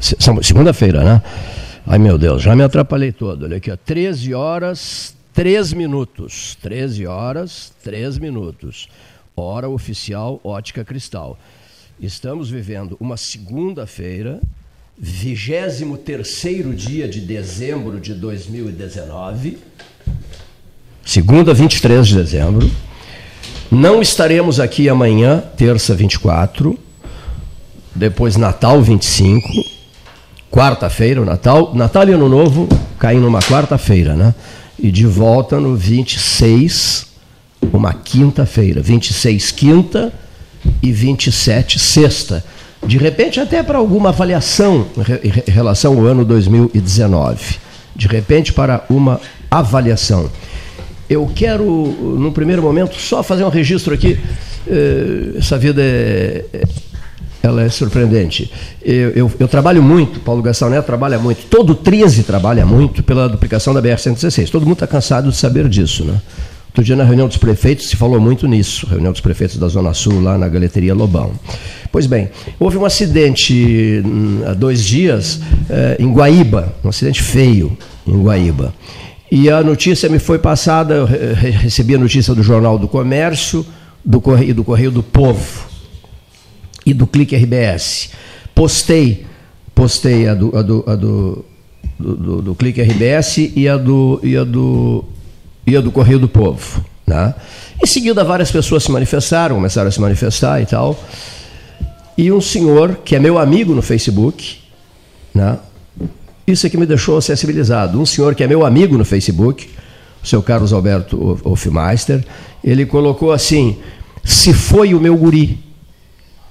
segunda-feira, né? Ai meu Deus, já me atrapalhei todo. Olha aqui, ó, 13 horas, 3 minutos. 13 horas, 3 minutos. Hora oficial Ótica Cristal. Estamos vivendo uma segunda-feira, 23 dia de dezembro de 2019. Segunda, 23 de dezembro. Não estaremos aqui amanhã, terça 24, depois Natal 25, quarta-feira, o Natal, Natal e Ano Novo caem numa quarta-feira, né? E de volta no 26, uma quinta-feira, 26 quinta e 27 sexta. De repente até para alguma avaliação em relação ao ano 2019. De repente para uma avaliação. Eu quero, no primeiro momento, só fazer um registro aqui. Eh, essa vida é, é, ela é surpreendente. Eu, eu, eu, trabalho muito, Paulo Gastão Neto trabalha muito, todo 13 trabalha muito pela duplicação da BR-116. Todo mundo está cansado de saber disso, né? Outro dia na reunião dos prefeitos se falou muito nisso, reunião dos prefeitos da Zona Sul, lá na Galeteria Lobão. Pois bem, houve um acidente hum, há dois dias eh, em Guaíba, um acidente feio em Guaíba. E a notícia me foi passada, eu recebi a notícia do Jornal do Comércio, do Correio, do Correio do Povo e do Clique RBS. Postei, postei a do, a do, a do, do, do, do Clique RBS e a do, e a do, e a do Correio do Povo. Né? Em seguida, várias pessoas se manifestaram, começaram a se manifestar e tal. E um senhor, que é meu amigo no Facebook, né? Isso é que me deixou sensibilizado. Um senhor que é meu amigo no Facebook, o seu Carlos Alberto Hofmeister, ele colocou assim: se foi o meu guri.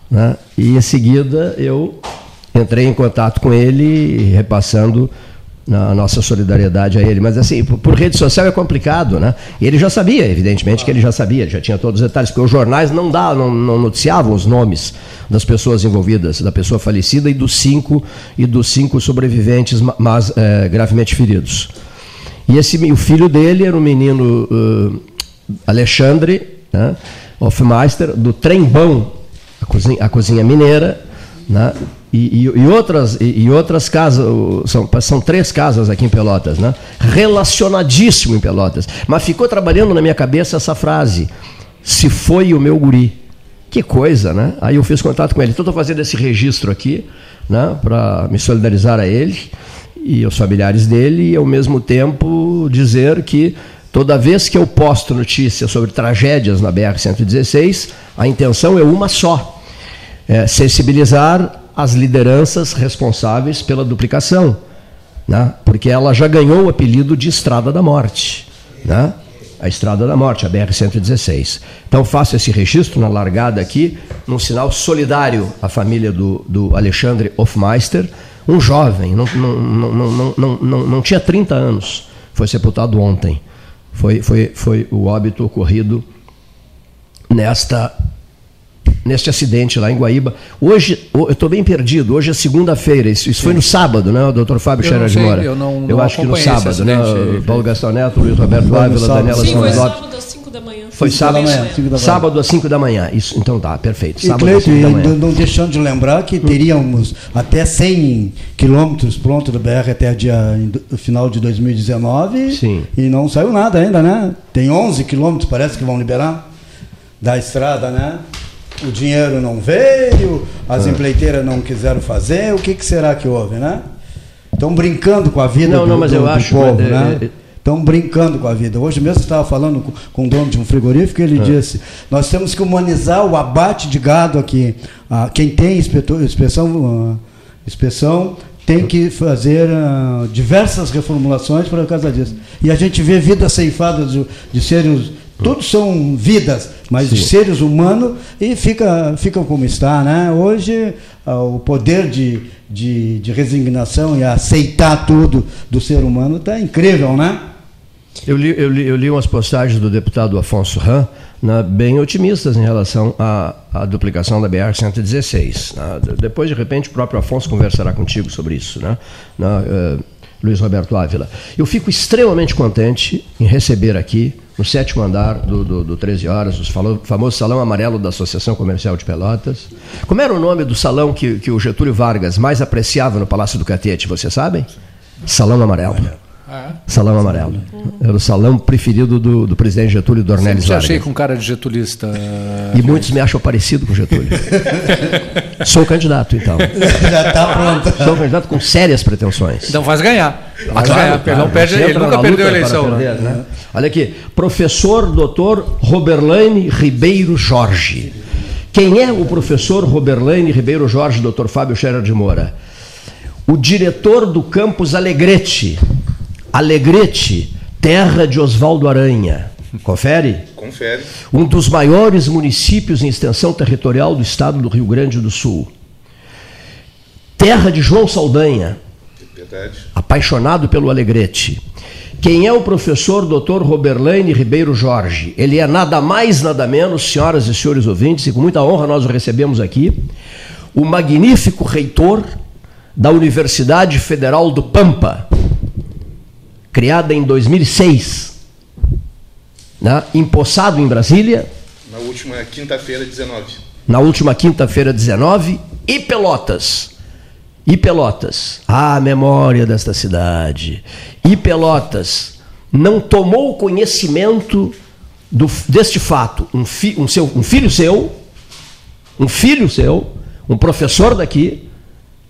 Né? E em seguida eu entrei em contato com ele, repassando a nossa solidariedade a ele. Mas assim, por, por, rede social é complicado, né? E ele já sabia, evidentemente que ele já sabia, já tinha todos os detalhes, porque os jornais não, dá, não, não noticiavam os nomes das pessoas envolvidas, da pessoa falecida e dos cinco e dos cinco sobreviventes, mas é, gravemente feridos. E esse, o filho dele era o menino uh, Alexandre né, Hofmeister, do Trembão, cozinha, a cozinha mineira, né, e, e, e, outras, e, e, outras casas, são, são três casas aqui em Pelotas, né? relacionadíssimo em Pelotas. Mas ficou trabalhando na minha cabeça essa frase: se foi o meu guri. Que coisa, né? Aí eu fiz contato com ele. Então estou fazendo esse registro aqui, né, para me solidarizar a ele e aos familiares dele, e ao mesmo tempo dizer que toda vez que eu posto notícias sobre tragédias na BR-116, a intenção é uma só: é sensibilizar as lideranças responsáveis pela duplicação, né? porque ela já ganhou o apelido de Estrada da Morte. Né? A Estrada da Morte, a BR-116. Então faço esse registro na largada aqui, num sinal solidário à família do, do Alexandre Hofmeister, um jovem, não, não, não, não, não, não tinha 30 anos, foi sepultado ontem. Foi, foi, foi o óbito ocorrido nesta neste acidente lá em Guaíba. Hoje, eu estou bem perdido, hoje é segunda-feira, isso, isso foi no sábado, né, o doutor Fábio Scherer de Moura? Eu, não, eu não acho que no sábado, né? Paulo Gastão Neto, Luiz Roberto Ávila, Daniela Sim, foi sábado às 5 da manhã. Foi sábado, da manhã, sábado às 5 da manhã. Isso, então tá, perfeito. Sábado e Cleito, não deixando de lembrar que teríamos até 100 quilômetros pronto do BR até dia, o final de 2019 Sim. e não saiu nada ainda, né? Tem 11 quilômetros, parece que vão liberar da estrada, né? O dinheiro não veio, as é. empreiteiras não quiseram fazer, o que, que será que houve, né? Estão brincando com a vida não, do, não, mas do, eu do acho, povo, é, né? Estão é, brincando com a vida. Hoje mesmo estava falando com, com o dono de um frigorífico, ele é. disse: nós temos que humanizar o abate de gado aqui. Ah, quem tem inspetor, inspeção, ah, inspeção tem que fazer uh, diversas reformulações por causa disso. E a gente vê vidas ceifadas de, de seres Todos são vidas, mas Sim. seres humanos e fica, ficam como está. Né? Hoje, ah, o poder de, de, de, resignação e aceitar tudo do ser humano está incrível, né? Eu li, eu, li, eu li umas postagens do deputado Afonso Ram né, bem otimistas em relação à, à duplicação da BR-116. Né? Depois, de repente, o próprio Afonso conversará contigo sobre isso. Né? Uh, Luiz Roberto Ávila. Eu fico extremamente contente em receber aqui no sétimo andar do, do, do 13 Horas, o famoso Salão Amarelo da Associação Comercial de Pelotas. Como era o nome do salão que, que o Getúlio Vargas mais apreciava no Palácio do Catete, vocês sabem? Salão Amarelo. Ah, é? Salão Amarelo. Era o salão preferido do, do presidente Getúlio Dornelles Vargas. achei com cara de getulista. E muitos me acham parecido com Getúlio. Sou candidato, então. Já está pronto. Sou candidato com sérias pretensões. Então faz ganhar. Ah, claro, claro, não perde, ele nunca perdeu a eleição. Perder, né? né? Olha aqui, professor doutor Roberlaine Ribeiro Jorge. Quem é o professor Roberlaine Ribeiro Jorge, doutor Fábio Scherer de Moura? O diretor do campus Alegrete, Alegrete, terra de Oswaldo Aranha. Confere? Confere. Um dos maiores municípios em extensão territorial do estado do Rio Grande do Sul. Terra de João Saldanha. Verdade. Apaixonado pelo Alegrete. Quem é o professor Dr. Roberlaine Ribeiro Jorge? Ele é nada mais, nada menos, senhoras e senhores ouvintes, e com muita honra nós o recebemos aqui, o magnífico reitor da Universidade Federal do Pampa, criada em 2006, né? empossado em Brasília. Na última quinta-feira, 19. Na última quinta-feira, 19, e Pelotas. E Pelotas. Ah, memória desta cidade. E Pelotas não tomou conhecimento do, deste fato. Um, fi, um, seu, um filho seu, um filho seu, um professor daqui,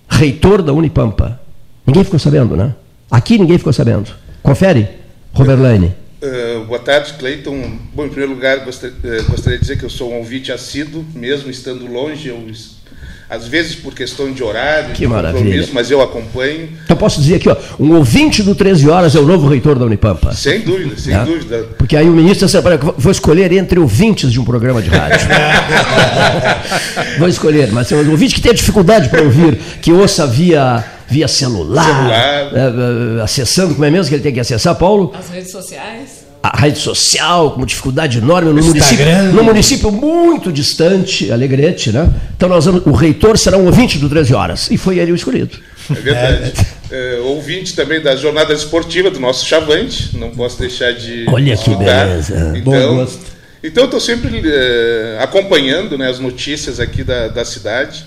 reitor da Unipampa. Ninguém ficou sabendo, né? Aqui ninguém ficou sabendo. Confere, Roberlaine. Uh, boa tarde, Cleiton. Bom, em primeiro lugar, gostaria, uh, gostaria, de dizer que eu sou um ouvinte assíduo, mesmo estando longe, eu, às vezes por questão de horário, que de maravilha. mas eu acompanho. Então posso dizer aqui, ó, um ouvinte do 13 Horas é o novo reitor da Unipampa. Sem dúvida, sem é? dúvida. Porque aí o ministro vou escolher entre ouvintes de um programa de rádio. vou escolher, mas um ouvinte que tem dificuldade para ouvir, que ouça via via celular, celular. É, é, acessando, como é mesmo que ele tem que acessar, Paulo? As redes sociais. A rede social, com dificuldade enorme, no município, no município muito distante, Alegrete, né? Então nós vamos, o reitor será um ouvinte do 13 horas. E foi ele o escolhido. É verdade. É, ouvinte também da jornada esportiva do nosso Chavante, não posso deixar de. Olha que beleza. Então, Bom gosto. Então eu estou sempre é, acompanhando né, as notícias aqui da, da cidade.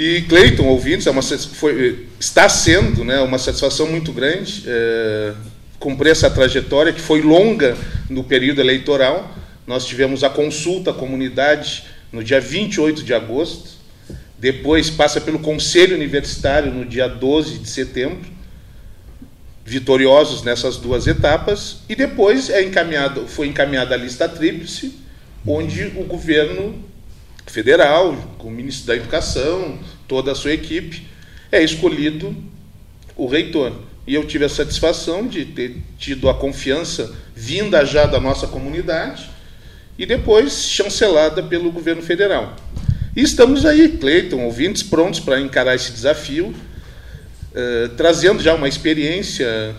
E Cleiton, ouvintes, é uma, foi, está sendo né, uma satisfação muito grande é, cumprir essa trajetória, que foi longa no período eleitoral. Nós tivemos a consulta à comunidade no dia 28 de agosto, depois passa pelo Conselho Universitário no dia 12 de setembro, vitoriosos nessas duas etapas, e depois é encaminhado, foi encaminhada a lista tríplice, onde o governo federal, com o ministro da Educação, toda a sua equipe, é escolhido o reitor. E eu tive a satisfação de ter tido a confiança vinda já da nossa comunidade e depois chancelada pelo governo federal. E estamos aí, Cleiton, ouvintes, prontos para encarar esse desafio, eh, trazendo já uma experiência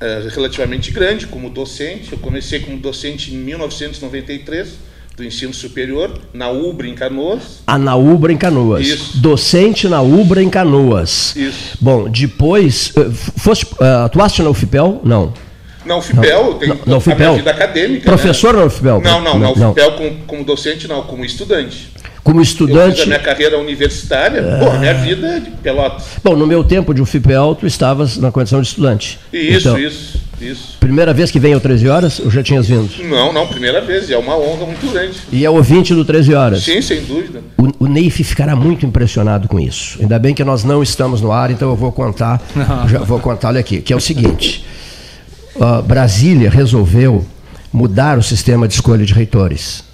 eh, relativamente grande como docente. Eu comecei como docente em 1993 do ensino superior, na UBRA em Canoas. A na UBRA em Canoas. Isso. Docente na UBRA em Canoas. Isso. Bom, depois, eh, foste, uh, atuaste na UFPEL? Não. Na UFPEL, não, tem na UFPEL. vida acadêmica. Professor né? na UFPEL? Não, não, na UFPEL como, como docente não, como estudante como estudante. Eu fiz a minha carreira universitária, é... pô, minha vida é de Pelotas. Bom, no meu tempo de UFPEL, tu estavas na condição de estudante. Isso, então, isso, isso. Primeira vez que vem ao 13 Horas, ou já tinhas vindo? Não, não, primeira vez, e é uma honra muito grande. E é ouvinte do 13 Horas? Sim, sem dúvida. O, o Neif ficará muito impressionado com isso. Ainda bem que nós não estamos no ar, então eu vou contar, já vou contar-lhe aqui, que é o seguinte. Uh, Brasília resolveu mudar o sistema de escolha de reitores.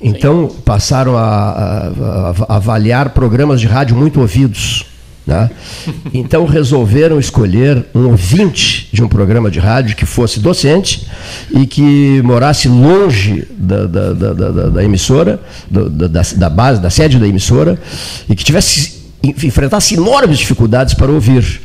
Então passaram a, a, a, avaliar programas de rádio muito ouvidos. Né? Então resolveram escolher um ouvinte de um programa de rádio que fosse docente e que morasse longe da, da, da, da, da emissora, da, da, base, da sede da emissora, e que tivesse enfrentasse enormes dificuldades para ouvir.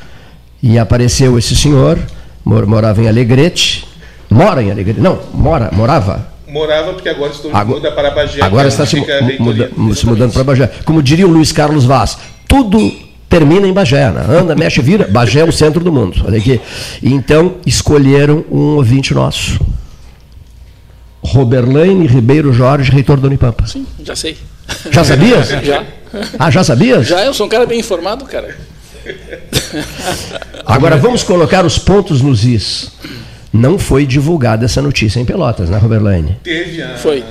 E apareceu esse senhor, morava em Alegrete, mora em Alegrete, não, mora, morava morava, porque agora estou agora, muda para Bagé. Agora está se, muda, se, mudando para Bagé. Como diria o Luiz Carlos Vaz, tudo termina em Bagé. Né? Anda, mexe, vira. Bagé é o centro do mundo. Olha aqui. Então, escolheram um ouvinte nosso. Roberlaine Ribeiro Jorge, reitor da Unipampa. Sim, já sei. Já sabias? Já. Ah, já sabias? Já eu sou um cara bem informado, cara. Agora vamos colocar os pontos nos is. Não foi divulgada essa notícia em Pelotas, né, Roberlaine? Teve a. Foi.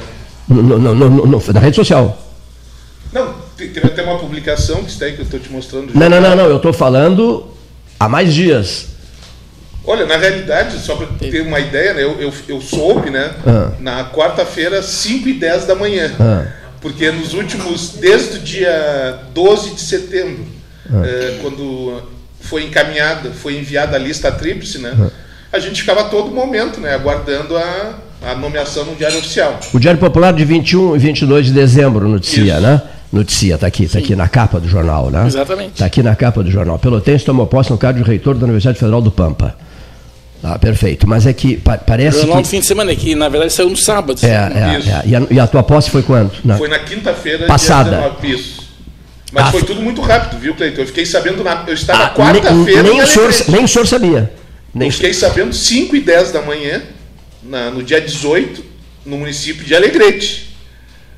No, no, no, no- no- na rede social. Não, te- teve até uma publicação que está aí que eu estou te mostrando. Não, não, não, não. Eu estou falando há mais dias. Olha, na realidade, só para ter uma ideia, né, eu, eu, eu soube, né, Ah. na quarta-feira, 5 e 10 da manhã. Ah. Porque nos últimos, desde o dia 12 de setembro, Ah. eh, quando foi encaminhada, foi enviada a lista tríplice, né, Ah. A gente ficava a todo momento, né, aguardando a, a nomeação no Diário Oficial. O Diário Popular de 21 e 22 de dezembro noticia, Isso. né? Noticia, está aqui, está aqui na capa do jornal, né? Exatamente. Está aqui na capa do jornal. Pelotense tomou posse no cargo de reitor da Universidade Federal do Pampa. Ah, perfeito. Mas é que pa- O parece jornal do que... fim de semana, que na verdade saiu no sábado. É, é, é. E, a, e a tua posse foi quando? Na- Foi na quinta-feira, Passada. dia 19, isso. Mas Ah, foi tudo muito rápido, viu, Cleiton? Eu fiquei sabendo, na, eu estava Ah, quarta-feira nem, em nem, o senhor, nem o senhor sabia. Nem Eu fiquei sabendo 5 e 10 da manhã, na- no dia 18, no município de Alegrete.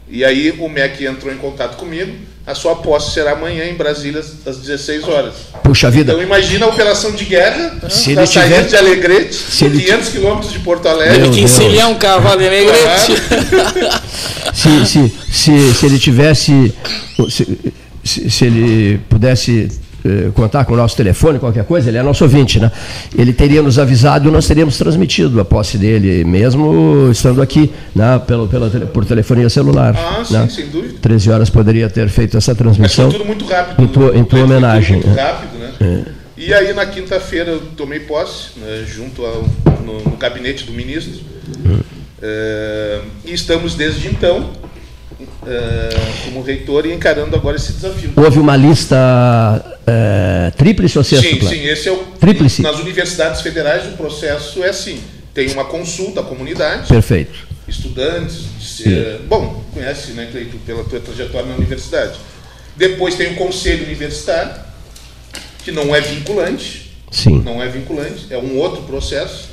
E aí o MEC entrou em contato comigo. A sua posse será amanhã em Brasília, às 16 horas. Puxa vida, Então imagina a operação de guerra Se na ele saída tiver- de Alegrete, se ele 500 quilômetros de Porto Meu Alegre. Que Deus. encilhar um cavalo em Alegrete. se, se, se, se ele tivesse. Se, se, se ele pudesse contar com o nosso telefone, qualquer coisa, ele é nosso ouvinte, né? Ele teria nos avisado e nós teríamos transmitido a posse dele, mesmo estando aqui, né? Pelo, pela, por telefonia celular. Ah, sim, né? sem dúvida. 13 horas poderia ter feito essa Mas foi transmissão. tudo muito rápido. Em tua- em tua homenagem, Muito é. rápido, né? E aí na quinta-feira eu tomei posse, né, junto ao, no, no gabinete do ministro. Eh, e estamos desde então eh, como reitor e encarando agora esse desafio. Houve uma lista eh, tríplice ou Sim, sextupla? sim, esse é o. Tríplice. Nas universidades federais o processo é assim. Tem uma consulta à comunidade, Perfeito. estudantes, eh, bom, conhece, né, Cleito, pela tua trajetória na universidade. Depois tem o conselho universitário, que não é vinculante, Sim. não é vinculante, é um outro processo.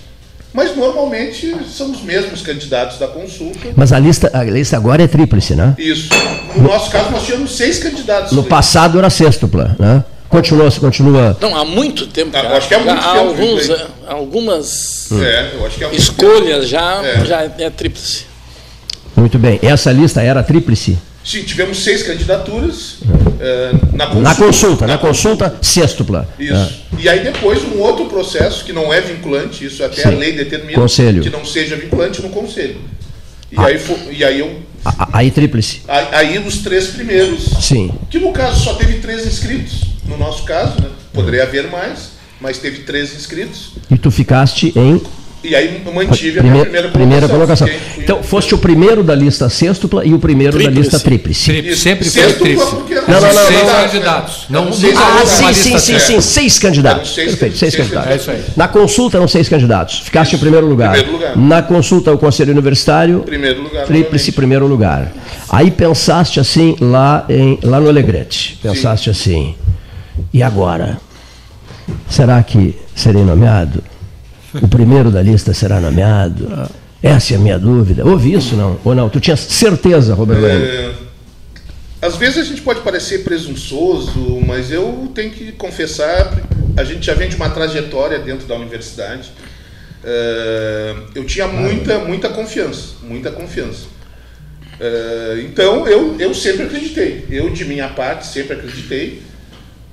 Mas normalmente são os mesmos candidatos da consulta. Mas a lista, a lista agora é tríplice, né? Isso. No nosso caso, nós tínhamos seis candidatos. No passado era sextupla, né? Continua, continua. Não, há muito tempo. Ah, acho que há Já muito há tempo, alguns, algumas É, eu acho que é escolhas já, É. já é tríplice. Muito bem. Essa lista era tríplice? Sim, tivemos seis candidaturas eh, na consulta. Na consulta, na consulta, sextupla. Isso. E aí depois um outro processo que não é vinculante, isso até Sim. a lei determina Conselho. que não seja vinculante no conselho. E Ah. aí e aí eu A- Aí tríplice. aí, aí os três primeiros, Sim. que no caso só teve três inscritos, no nosso caso, né? Poderia haver mais, mas teve três inscritos. E tu ficaste em E aí mantive a primeira, primeira colocação. Fiquei- Então, foste o primeiro da lista sextupla e o primeiro da Tríplice. lista tríplice. Isso. Sempre foi tríplice. Não, não, não, seis não, não. candidatos. Não, nunca seis Ah, sim, sim, sim, sim. Seis candidatos. Seis- Perfeito, seis seis candidatos. É isso aí. Na consulta eram seis candidatos. Ficaste em primeiro lugar. Primeiro lugar. Na consulta ao Conselho Universitário, Primeiro lugar. Tríplice novamente. primeiro lugar. Aí pensaste assim lá, em, lá no Alegrete. Pensaste assim. E agora? Será que serei nomeado? O primeiro da lista será nomeado? Essa é a minha dúvida. Houve isso, não? Ou não? Tu tinha certeza, Robert Lane? É, às vezes a gente pode parecer presunçoso, mas eu tenho que confessar, a gente já vem de uma trajetória dentro da universidade. É, eu tinha muita, muita confiança, muita confiança. É, então eu, eu sempre acreditei, eu de minha parte sempre acreditei,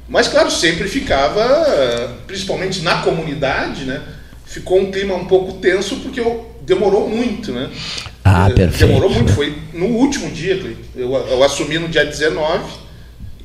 mas claro, sempre ficava, principalmente na comunidade, né? Ficou um clima um pouco tenso porque eu, demorou muito, né? Ah, Eh, perfeito. Demorou muito, foi no último dia, eu, eu assumi no dia 19,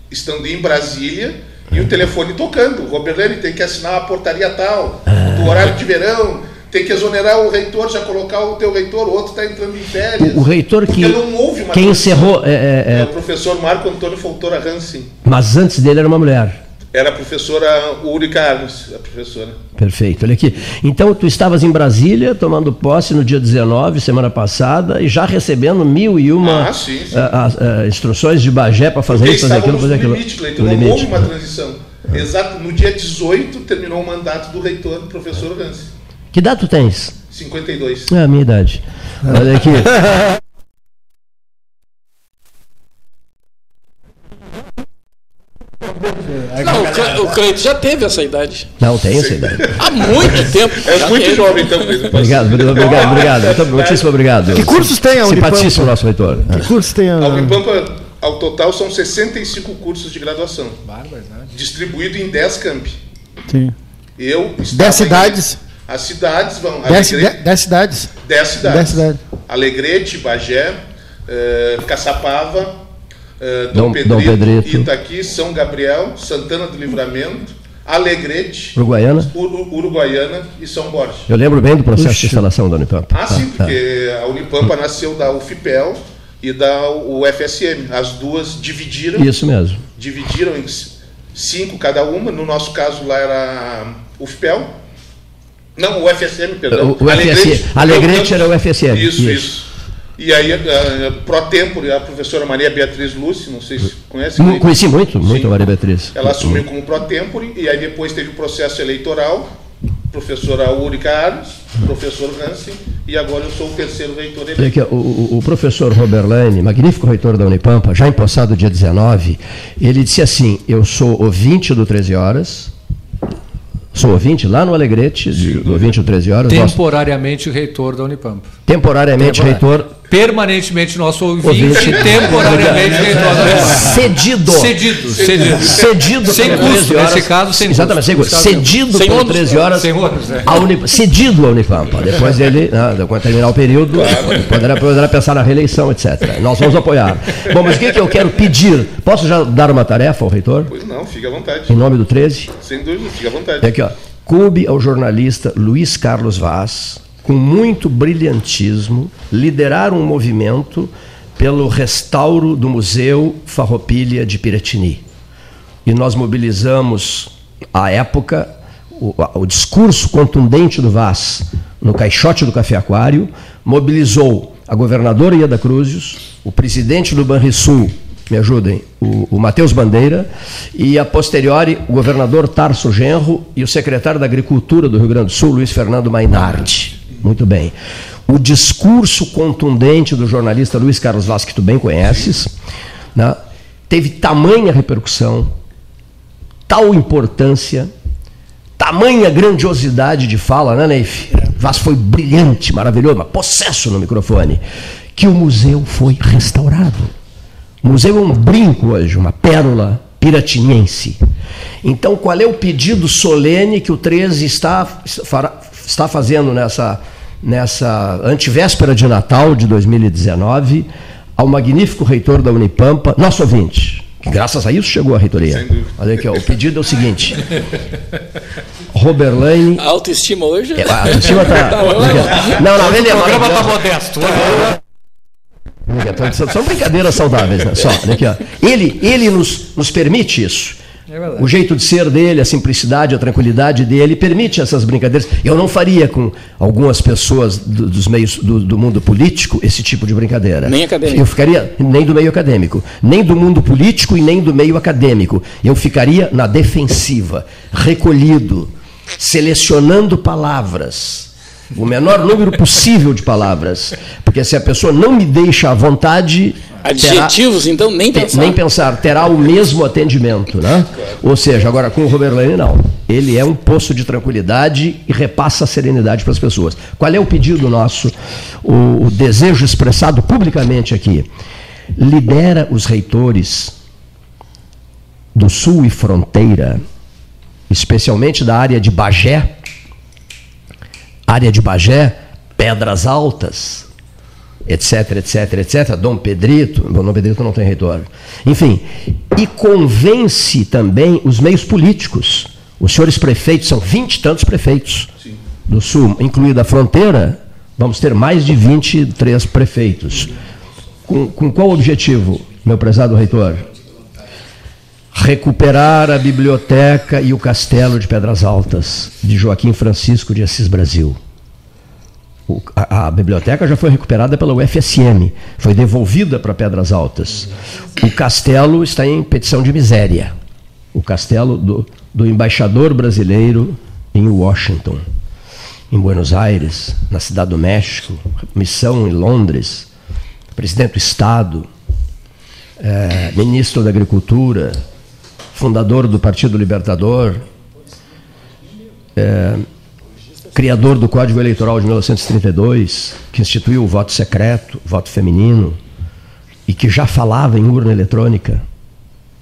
estando em Brasília, e o telefone tocando. Roberlane tem que assinar a portaria tal, do horário de verão, tem que exonerar o reitor, já colocar o teu reitor, o outro está entrando em férias. O, reitor que. Não houve uma Quem encerrou. é, é, É é, o professor Marco Antônio Fontoura Hansen. mas antes dele era uma mulher. Era a professora Ulrika Arnes, a professora. Perfeito, olha aqui. Então, tu estavas em Brasília, tomando posse no dia 19, semana passada, e já recebendo mil e uma Ah, sim, sim. ah, ah, ah, instruções de Bagé para fazer Porque isso, fazer aquilo, fazer aquilo. limite, Cleiton, não limite. houve uma transição. Exato, no dia 18 terminou o mandato do reitor, do professor Hansen. Que idade tu tens? 52. É a minha idade. Olha aqui. Não, o Cle- o Cleito já teve essa idade. Não, tem essa ideia. Há muito tempo. É muito teve. jovem, então. Cleiton. Obrigado, obrigado, obrigado, obrigado. Muito- Muitíssimo obrigado. Que cursos tem a Unipampa? Simpatíssimo nosso reitor. Que cursos tem a... Unipampa, ao total, são 65 cursos de graduação. Distribuído em 10 campi. Sim. Eu estava Dez em- cidades? As cidades vão. Dez, Alegre- de- dez cidades? 10 cidades. Dez cidades. Alegrete, Bagé, eh, Caçapava, eh, Dom, Dom- Pedrito, Dom Pedrito. Itaqui, São Gabriel, Santana do Livramento, Alegrete, Uruguaiana? Uru- Uruguaiana e São Borges. Eu lembro bem do processo de instalação da Unipampa. Ah, Tá, sim, tá. porque a Unipampa nasceu da UFPEL e da UFSM. As duas dividiram, Isso mesmo. dividiram em cinco cada uma. No nosso caso lá era a UFPEL. Não, o UFSM, perdão. O- o FSM. Alegrete era o FSM. Isso, Isso. isso. E aí, a, a, pro tempore, a professora Maria Beatriz Lúcia, não sei se conhece. Cleiton? Conheci muito, muito Sim. a Maria Beatriz. Ela assumiu como pro tempore e aí depois teve o processo eleitoral, professora Úrica Ares, professor Hansen, e agora eu sou o terceiro reitor eleito. aqui, o, o- professor Robert Lane, magnífico reitor da Unipampa, já empossado dia 19, ele disse assim: Eu sou ouvinte do 13 Horas, sou ouvinte lá no Alegrete, de- do ouvinte do 13 Horas, nosso- Temporariamente reitor da Unipampa. temporariamente reitor, Permanentemente nosso ouvinte, Ouvinte. temporariamente da cedido. Cedido, cedido. Cedido Sem custo, 13 horas. nesse caso, sem Exatamente, sem custo. Cedido Sem ônus, 13 horas. sem é. a Unip- cedido à Unipampa. Depois ele, né, quando terminar o período, poderá, poderá pensar na reeleição, etc. Nós vamos apoiar. Bom, mas o que, que eu quero pedir? Posso já dar uma tarefa ao reitor? Pois não, fica à vontade. Em nome do 13? Sem dúvida, fica à vontade. É aqui, ó. Coube ao jornalista Luiz Carlos Vaz, com muito brilhantismo, liderar um movimento pelo restauro do Museu Farroupilha de Piratini. E nós mobilizamos, à época, o, o discurso contundente do Vaz no caixote do Café Aquário, mobilizou a governadora Ieda Cruzes, o presidente do Banrisul, me ajudem, o, o Matheus Bandeira, e a posteriori o governador Tarso Genro e o secretário da Agricultura do Rio Grande do Sul, Luiz Fernando Mainardi. Muito bem. O discurso contundente do jornalista Luiz Carlos Vaz, que tu bem conheces, né, teve tamanha repercussão, tal importância, tamanha grandiosidade de fala, né, Neif? Vaz foi brilhante, maravilhoso, mas possesso no microfone, que o museu foi restaurado. O museu é um brinco hoje, uma pérola piratiniense. Então, qual é o pedido solene que o 13 está, fará- está fazendo nessa, nessa antivéspera de Natal de 2019 ao magnífico reitor da Unipampa, nosso ouvinte, que graças a isso chegou à reitoria. Olha aqui, ó, o pedido é o seguinte. Robert Lane. A autoestima hoje. É, A autoestima tá. Não, não, ele é O programa está modesto. São são brincadeiras saudáveis, né? Só, olha aqui, ó. Ele, ele nos, nos permite isso. O jeito de ser dele, a simplicidade, a tranquilidade dele permite essas brincadeiras. Eu não faria com algumas pessoas do- dos meios do, do mundo político esse tipo de brincadeira. Nem acadêmico. Eu ficaria nem do meio acadêmico, nem do mundo político e nem do meio acadêmico. Eu ficaria na defensiva, recolhido, selecionando palavras. O menor número possível de palavras. Porque se a pessoa não me deixa à vontade. terá- Adjetivos, então, nem pensar. nem pensar, terá o mesmo atendimento, né? Ou seja, agora com o Robert Lane não. Ele é um poço de tranquilidade e repassa a serenidade para as pessoas. Qual é o pedido nosso? O, o desejo expressado publicamente aqui. Lidera os reitores do Sul e Fronteira, especialmente da área de Bagé, área de Bagé, Pedras Altas, etc, etc, etc. Dom Pedrito, bom, Dom Pedrito não tem reitor. Enfim, e convence também os meios políticos. Os senhores prefeitos, são vinte e tantos prefeitos do Sul, incluída a fronteira, vamos ter mais de 23 prefeitos. Com, com qual objetivo, meu prezado reitor? Recuperar a biblioteca e o castelo de Pedras Altas, de Joaquim Francisco de Assis Brasil. O- a, a biblioteca já foi recuperada pela UFSM, foi devolvida para Pedras Altas. O castelo está em petição de miséria. O castelo do, do embaixador brasileiro em Washington. em Buenos Aires, na Cidade do México, missão em Londres, presidente do Estado, eh, ministro da Agricultura, fundador do Partido Libertador, eh, criador do Código Eleitoral de 1932, que instituiu o voto secreto, voto feminino, e que já falava em urna eletrônica.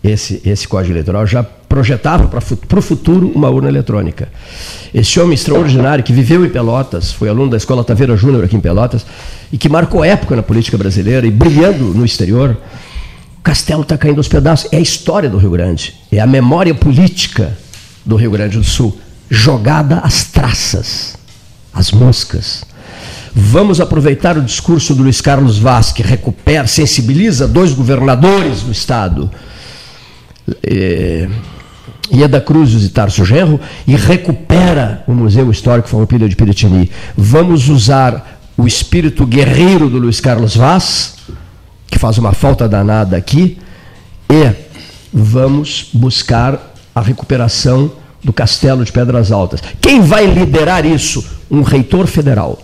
Esse, esse Código Eleitoral já projetava para o futuro uma urna eletrônica. Esse homem extraordinário que viveu em Pelotas, foi aluno da Escola Taveira Júnior aqui em Pelotas, e que marcou época na política brasileira e brilhando no exterior, o castelo está caindo aos pedaços. É a história do Rio Grande, é a memória política do Rio Grande do Sul, jogada às traças, às moscas. Vamos aproveitar o discurso do Luiz Carlos Vaz, que recupera, sensibiliza dois governadores do Estado, eh, Ieda Cruz e Tarso Genro, e recupera o Museu Histórico Farroupilha de Piratini. Vamos usar o espírito guerreiro do Luiz Carlos Vaz, que faz uma falta danada aqui, e vamos buscar a recuperação do Castelo de Pedras Altas. Quem vai liderar isso? Um reitor federal.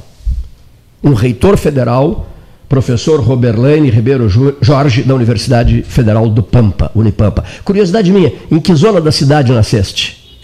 Um reitor federal, professor Roberlane Ribeiro Jorge, da Universidade Federal do Pampa, Unipampa. Curiosidade minha, em que zona da cidade nasceste?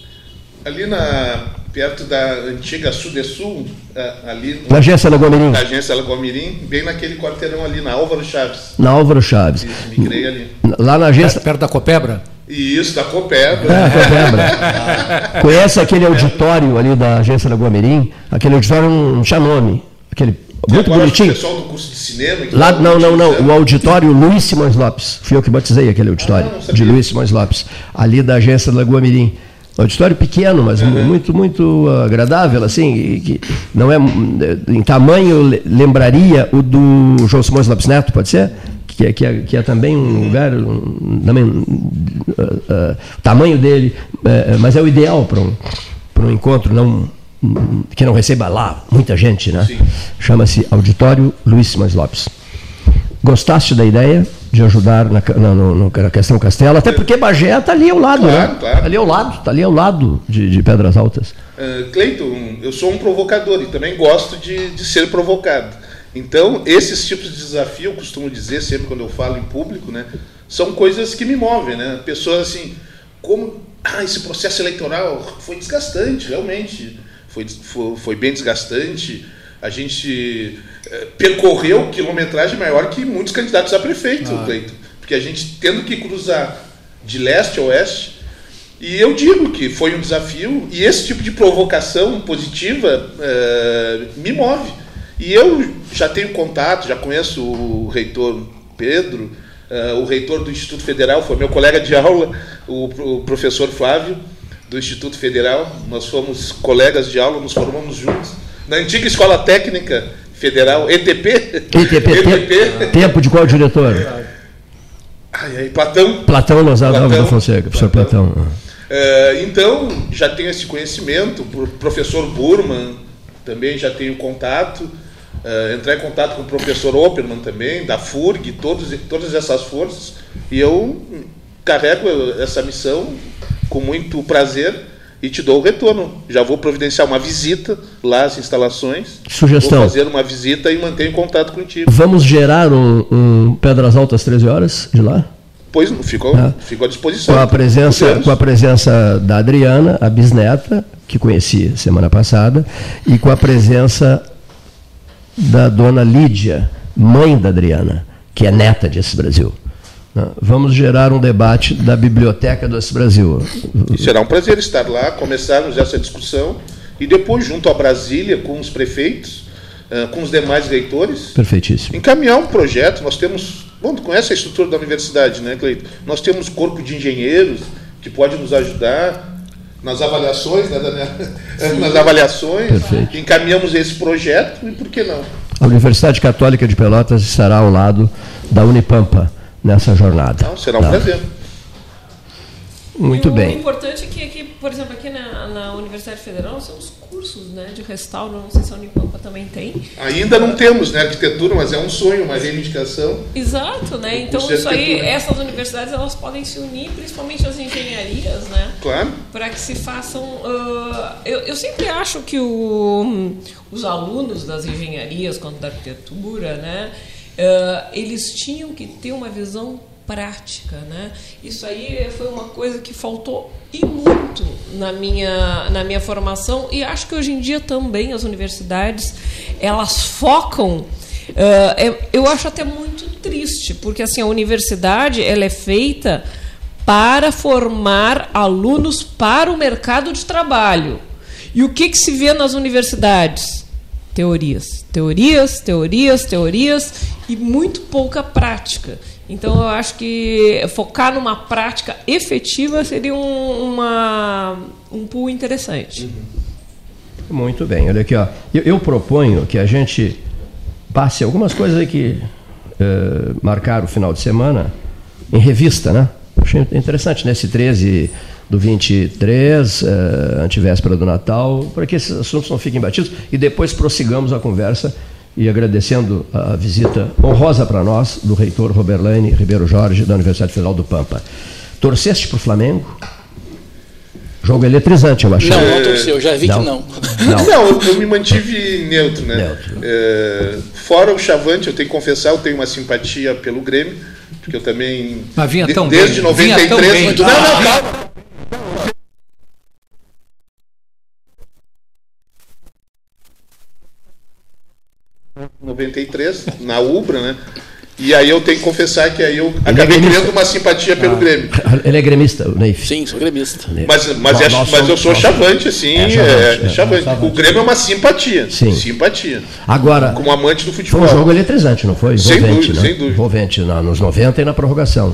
Ali na, perto da antiga Sudesul, eh, ali Na agência Lagomirim, na agência Lagomirim, bem naquele quarteirão ali, na Álvaro Chaves. na Álvaro Chaves. Isso, migrei ali. Lá na agência. Perto da Copebra? E isso, da Copebra. É, Copebra. Conhece aquele auditório ali da agência Lagoa Mirim? Aquele auditório não tinha nome. Aquele muito agora bonitinho. O pessoal do curso de cinema. Lá, não, não, não. O auditório Luiz Simões Lopes. Fui eu que batizei aquele auditório. Ah, não sabia. de Luiz Simões Lopes. Ali da agência Lagoa Mirim. Auditório pequeno, mas mu- muito, muito agradável, assim, que não é em tamanho le- lembraria o do João Simões Lopes Neto, pode ser? Que é, que é, que é também um lugar, um, também, uh, uh, o tamanho dele, uh, mas é o ideal para um, para um encontro não que não receba lá muita gente, né? Chama-se Auditório Luiz Simões Lopes. Gostaste da ideia de ajudar na, na, no- na questão Castelo? Até porque Bagé está ali ao lado, Claro, né? claro. Ali ao lado, está ali ao lado de, de Pedras Altas. Ah, Cleiton, eu sou um provocador e também gosto de, de ser provocado. Então, esses tipos de desafio, eu costumo dizer sempre quando eu falo em público, né, são coisas que me movem, né? Pessoas assim, como ah, esse processo eleitoral foi desgastante, realmente, foi, foi, foi bem desgastante. A gente eh, percorreu quilometragem maior que muitos candidatos a prefeito, Cleiton, porque a gente tendo que cruzar de leste a oeste, e eu digo que foi um desafio e esse tipo de provocação positiva eh, me move. E eu já tenho contato, já conheço o reitor Pedro, eh, o reitor do Instituto Federal, foi meu colega de aula, o, o professor Flávio, do Instituto Federal. Nós fomos colegas de aula, nos formamos juntos. Na antiga Escola Técnica Federal, ETP. ITP, te- tempo de qual diretor? Ai, ai, Platão. Platão Lozada Platão. Alves da Fonseca, professor Platão. É, então, já tenho esse conhecimento, o professor Burman também já tenho contato, é, entrar em contato com o professor Opperman também, da FURG, todos, todas essas forças, e eu carrego essa missão com muito prazer e te dou o retorno. Já vou providenciar uma visita lá às instalações, Sugestão. vou fazer uma visita e mantenho contato contigo. Vamos gerar um, um Pedras Altas 13 horas de lá? Pois, fico, Ah. fico à disposição. Com a presença, com a presença da Adriana, a bisneta, que conheci semana passada, e com a presença da dona Lídia, mãe da Adriana, que é neta de Esse Brasil. Né? Vamos gerar um debate da biblioteca do Brasil. E será um prazer estar lá, começarmos essa discussão e depois, junto a Brasília, com os prefeitos, eh, com os demais reitores, Perfeitíssimo. encaminhar um projeto. Nós temos. Bom, tu conhece a estrutura da universidade, né, Cleito? Nós temos corpo de engenheiros que pode nos ajudar nas avaliações, né, Daniel? nas avaliações. Perfeito. Encaminhamos esse projeto e por que não? A Universidade Católica de Pelotas estará ao lado da Unipampa nessa jornada. Então, será um Tá? prazer. Muito e O bem. importante é que, aqui, por exemplo, aqui na, na Universidade Federal nós temos cursos né, de restauro, não sei se a Unipampa também tem. Ainda não temos, né, arquitetura, mas é um sonho, uma reivindicação. Exato, né? O Então isso aí, essas universidades elas podem se unir, principalmente as engenharias, né? Claro. para que se façam. ah, eu, eu sempre acho que o- os alunos das engenharias, quanto da arquitetura, né, ah, eles tinham que ter uma visão prática, né? Isso aí foi uma coisa que faltou e muito na minha na minha formação e acho que hoje em dia também as universidades elas focam é- eu acho até muito triste porque assim a universidade ela é feita para formar alunos para o mercado de trabalho. E o que, que se vê nas universidades? Teorias, teorias, teorias, teorias e muito pouca prática. Então, eu acho que focar numa prática efetiva seria um, uma, um pool interessante. Muito bem, olha aqui, ó. Eu, eu proponho que a gente passe algumas coisas aí que eh, marcaram o final de semana em revista, né? Achei interessante, nesse 13 do 23, eh, antivéspera do Natal, para que esses assuntos não fiquem batidos e depois prossigamos a conversa e agradecendo a visita honrosa para nós do reitor Roberlane Ribeiro Jorge, da Universidade Federal do Pampa. Torceste para o Flamengo? Jogo eletrizante, eu achei. Não, não torceu, já vi que não. Não. Não, eu, eu me mantive neutro, né? Neutro. É, fora o Chavante, eu tenho que confessar, eu tenho uma simpatia pelo Grêmio, porque eu também. Mas vinha de- tão desde bem, vinha tão 93. bem. muito- Não, não, calma. 93, na Ubra, né? E aí eu tenho que confessar que aí eu acabei gremista. criando uma simpatia pelo Grêmio. Ele é gremista, o Neif. Sim, sou gremista. Mas, mas, Nós- é- mas eu sou chavante, assim. É, É, chavante, é. chavante. O Grêmio é uma simpatia. Sim. Simpatia. Agora, Como amante do foi futebol. um jogo eletrizante, não foi? Sem dúvida, né? sem dúvida. Envolvente na- nos 90 e na prorrogação.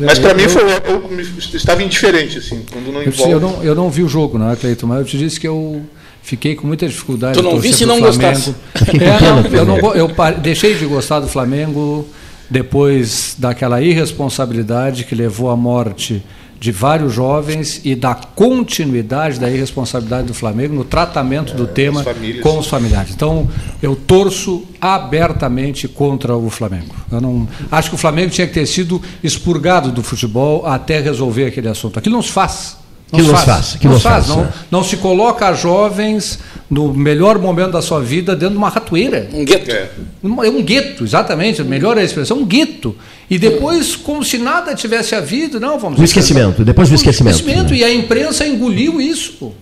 Mas para mim foi, eu me- estava indiferente, assim, quando não Eu, envolve. eu, não, eu não vi o jogo, né, Cleiton? Mas eu te disse que eu fiquei com muita dificuldade. Tu não visse e não Flamengo. gostasse. É, eu não, eu deixei de gostar do Flamengo depois daquela irresponsabilidade que levou à morte de vários jovens e da continuidade da irresponsabilidade do Flamengo no tratamento do tema famílias. com os familiares. Então, eu torço abertamente contra o Flamengo. Eu não acho que o Flamengo tinha que ter sido expurgado do futebol até resolver aquele assunto. Aquilo não se faz. Que não se faz, que se faz. faz, Não, né? não se coloca jovens no melhor momento da sua vida dentro de uma ratoeira. Um gueto. É. Uma- É um gueto, exatamente, melhor é a expressão, um gueto. E depois, como se nada tivesse havido, não, vamos O esquecimento, depois do esquecimento. esquecimento. E a imprensa engoliu isso.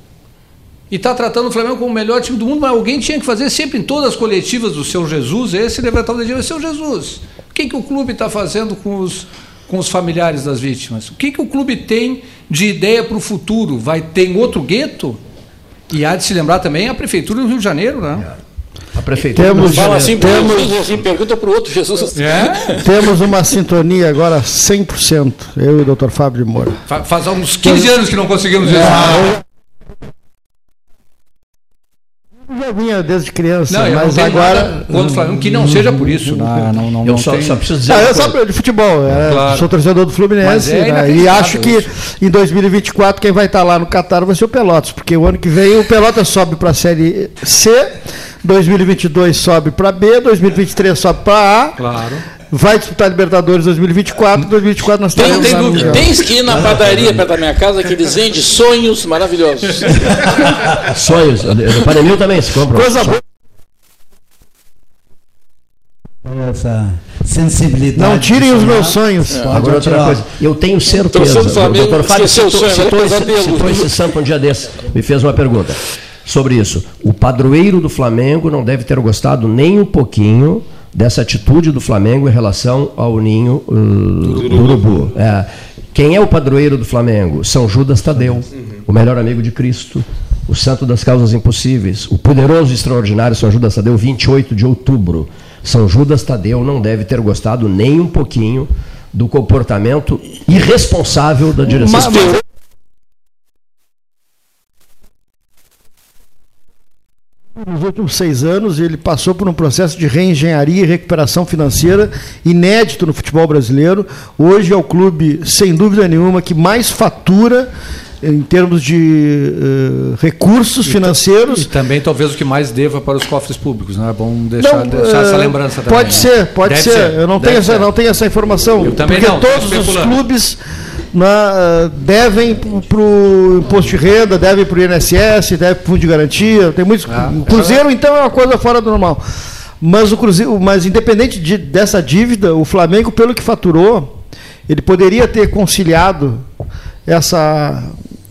E está tratando o Flamengo como o melhor time do mundo, mas alguém tinha que fazer sempre em todas as coletivas do seu Jesus, esse levantar o dedinho, seu Jesus. O que, que o clube está fazendo com os, com os familiares das vítimas? O que, que o clube tem de ideia para o futuro? Vai ter em outro gueto? E há de se lembrar também a Prefeitura do Rio de Janeiro, né? A prefeitura Temos- do Rio de Fala Janeiro. assim Temos- Jesus, assim, pergunta pro outro Jesus. É? Temos uma sintonia agora 100%, eu e o Dr. Fábio de Moura. Fa- Faz uns 15 anos que não conseguimos isso. Eu já vinha desde criança, Não, mas agora. nada contra o Flamengo, que não seja por isso. Não, não, não, Eu não só, só preciso dizer. Ah, eu sou de futebol, é, Claro. sou torcedor do Fluminense é né, e acho que isso. em 2024 quem vai estar lá no Catar vai ser o Pelotas, porque o ano que vem o Pelotas sobe para a Série C, 2022 sobe para B, 2023 sobe para A, Claro. Vai disputar Libertadores 2024, 2024 nós Tem, tem dúvida. Tens que ir na padaria perto da minha casa que eles vendem sonhos maravilhosos. Sonhos. No Panemil também se compra. Coisa boa. Essa sensibilidade. Não tirem os meus sonhos. Pode Agora outra coisa, eu tenho certeza. Torcendo do o Dr. Fábio citou, sonho, citou esse, citou esse santo um dia desse, me fez uma pergunta sobre isso. O padroeiro do Flamengo não deve ter gostado nem um pouquinho dessa atitude do Flamengo em relação ao ninho uh, do urubu. É. Quem é o padroeiro do Flamengo? São Judas Tadeu, o melhor amigo de Cristo, o santo das causas impossíveis, o poderoso e extraordinário São Judas Tadeu, 28 de outubro. São Judas Tadeu não deve ter gostado nem um pouquinho do comportamento irresponsável da direção. Mas- mas- nos últimos seis anos ele passou por um processo de reengenharia e recuperação financeira inédito no futebol brasileiro. Hoje é o clube, sem dúvida nenhuma, que mais fatura em termos de eh, recursos financeiros. E também talvez o que mais deva para os cofres públicos, não é bom deixar, Não, deixar essa eh, lembrança também. Pode né? ser, pode Deve ser. Eu não tenho, essa, ser. não tenho essa informação. Eu também porque não, todos os clubes na, devem para o imposto de renda, devem para o INSS, devem para o fundo de garantia. Tem muitos. Ah, o Cruzeiro, então, é uma coisa fora do normal. Mas o Cruzeiro, mas independente de- dessa dívida, o Flamengo, pelo que faturou, ele poderia ter conciliado essa,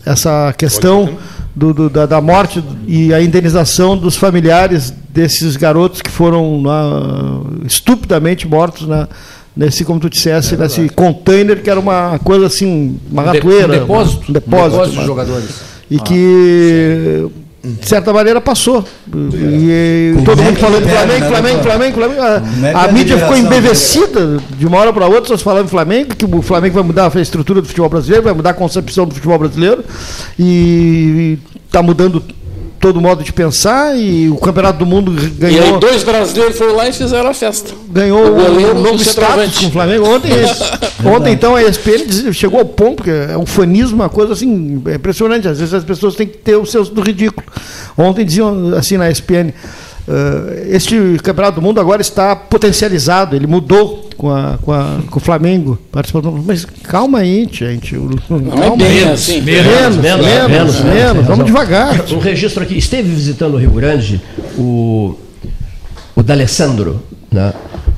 essa questão do- do- da, da morte e a indenização dos familiares desses garotos que foram lá, estupidamente mortos na, nesse, como tu dissesse, nesse container que era uma coisa assim, uma Um de- ratoeira. um depósito, um depósito, de uma- jogadores. e que de certa maneira passou. E, Com todo mundo falando Flamengo, né, Flamengo? Flamengo, Flamengo. A, a mídia ficou embevecida de uma hora para outra, só falando em Flamengo, que o Flamengo vai mudar a estrutura do futebol brasileiro, vai mudar a concepção do futebol brasileiro e está mudando todo modo de pensar e o Campeonato do Mundo E aí ganhou dois brasileiros foram lá e fizeram a festa. ganhou O goleiro um novo status com o Flamengo. Ontem, ontem então, a ESPN chegou ao ponto, porque é um fanismo, uma coisa assim, é impressionante. Às vezes as pessoas têm que ter o senso do ridículo. Ontem diziam assim na ESPN. Eh, este campeonato do mundo agora está potencializado, ele mudou com, a, com, a- com o Flamengo participando. Mas calma aí, gente. Não. Menos, menos, menos, menos, vamos devagar. Um registro aqui. Esteve visitando o Rio Grande o, o D'Alessandro, né?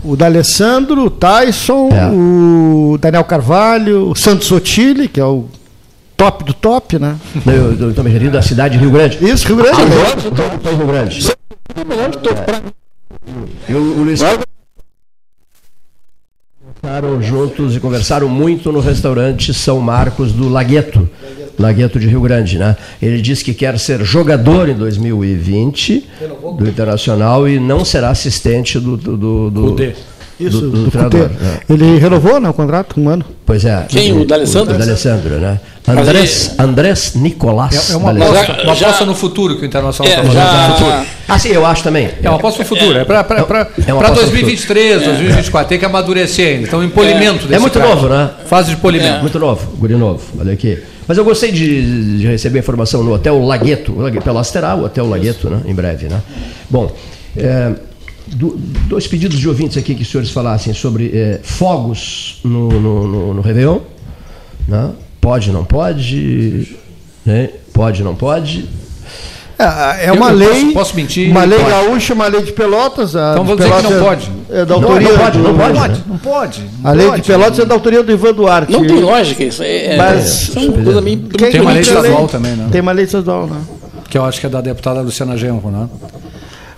O D'Alessandro, o Tyson, É. o Daniel Carvalho, o Santos Sotile, que é o top do top, né? Eu estou me referindo à cidade de Rio Grande. Isso, Rio Grande. Estou em Rio Grande. E o, o Luiz Conversaram juntos e conversaram muito no restaurante São Marcos do Lagueto, Lagueto de Rio Grande, né? Ele disse que quer ser jogador em 2020 do Internacional e não será assistente do do, do, do. Isso, do- do do treinador, Cudê. né? Ele renovou né, o contrato, um ano. Pois é. Quem? O D'Alessandro? O D'Alessandro, né? Andrés, Andrés Nicolás É, é uma aposta, Já- uma já- aposta no futuro que o Internacional É, está fazendo. já, Ah, sim, eu acho também. É uma aposta no futuro. É para É aposta no 2023, 2024. Tem que amadurecer ainda. Então, em polimento desse É muito cara. novo, né? Fase de polimento. Muito novo, guri novo, olha aqui. Mas eu gostei de, de receber informação no Hotel Lagueto. O Lagueto Pelotas terá o Hotel Lagueto, né? Em breve, né? Bom, é, do- dois pedidos de ouvintes aqui que os senhores falassem sobre é, fogos no, no, no, no Réveillon. Né? Pode, não pode? Né? Pode, não pode? É, é uma eu lei. posso- posso mentir? Uma lei Pode. gaúcha, uma lei de Pelotas. a Então vou dizer que não é- pode. É da Não, autoria. não pode, do- não pode. Pode, não pode. A lei de pode. Pelotas é da autoria do Ivan Duarte. Não tem lógica isso. É, Mas- é uma coisa meio Quem Tem uma lei tem estadual também, né? Tem uma lei estadual, né? Que eu acho que é da deputada Luciana Genro, né?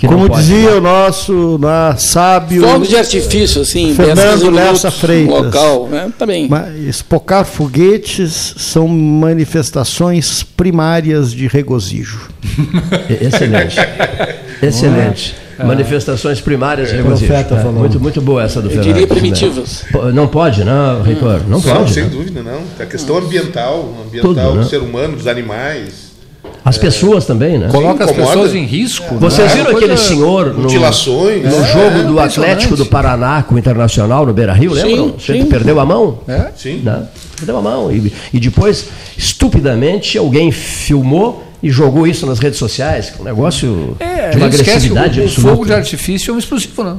Que Como pode, dizia né? o nosso na, sábio. Fogos de artifício, assim, Fernando 10, 15 Lessa Freitas. local, né? Tá bem. Espocar foguetes são manifestações primárias de regozijo. Excelente. Excelente. Manifestações primárias de regozijo. Profeta É, falou. muito, muito boa essa do Eu Fernando. diria né? primitivas. Pô, Não pode, não, reitor? Não Não, pode. sem né? dúvida, não. A questão ambiental, ambiental Tudo, né? do ser humano, dos animais, As pessoas também, né? Coloca as incomoda. pessoas em risco. Vocês né? viram É aquele senhor no, no é, jogo do impressionante. Atlético do Paraná com o Internacional no Beira Rio, lembram? Sim, sim. perdeu a mão. É? Sim. Né? Perdeu a mão. E, e depois, estupidamente, alguém filmou e jogou isso nas redes sociais. Um negócio É, de uma esquece agressividade o, o fogo de artifício é um explosivo, né?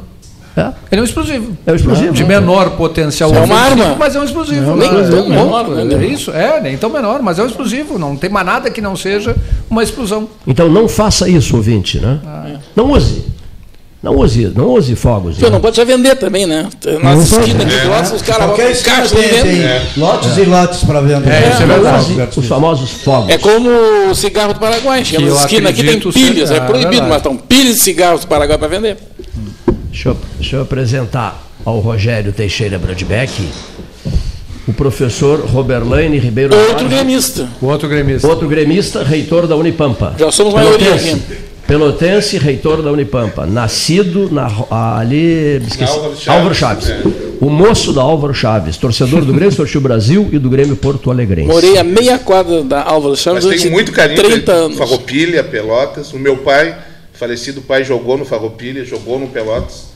É. Ele é um explosivo. É um explosivo. De menor potencial É uma arma. mas é um explosivo. Nem né? tão É um menor, bom, né? É isso, é, nem tão menor, mas é um explosivo. Não tem mais nada que não seja uma explosão. Então não faça isso, ouvinte, né? Não use. Não use, não use fogos. Pô, né? não pode já vender também, né? Nas esquinas aqui do lado, os caras tem, e vendem. tem lotes e lotes para venda. É, isso é Não verdade. use os famosos fogos. É como o cigarro do Paraguai. Chega nas esquinas aqui tem pilhas, é é proibido, verdade. mas estão pilhas de cigarros do Paraguai para vender. Deixa eu, deixa eu apresentar ao Rogério Teixeira Bradbeck o professor Roberlaine Ribeiro Outro Alves, gremista. O outro gremista. outro gremista, reitor da Unipampa. Já somos maioria Pelotense, aqui. Pelotense, reitor da Unipampa. Nascido na, ro- ali. Esqueci, Álvaro Chaves, Álvaro Chaves. é. O moço da Álvaro Chaves, torcedor do Grêmio Esportivo Brasil e do Grêmio Porto Alegrense. Morei a meia quadra da Álvaro Chaves Mas tenho muito carinho 30 pela anos. Farroupilha, Pelotas. O meu pai falecido pai jogou no Farroupilha, jogou no Pelotas,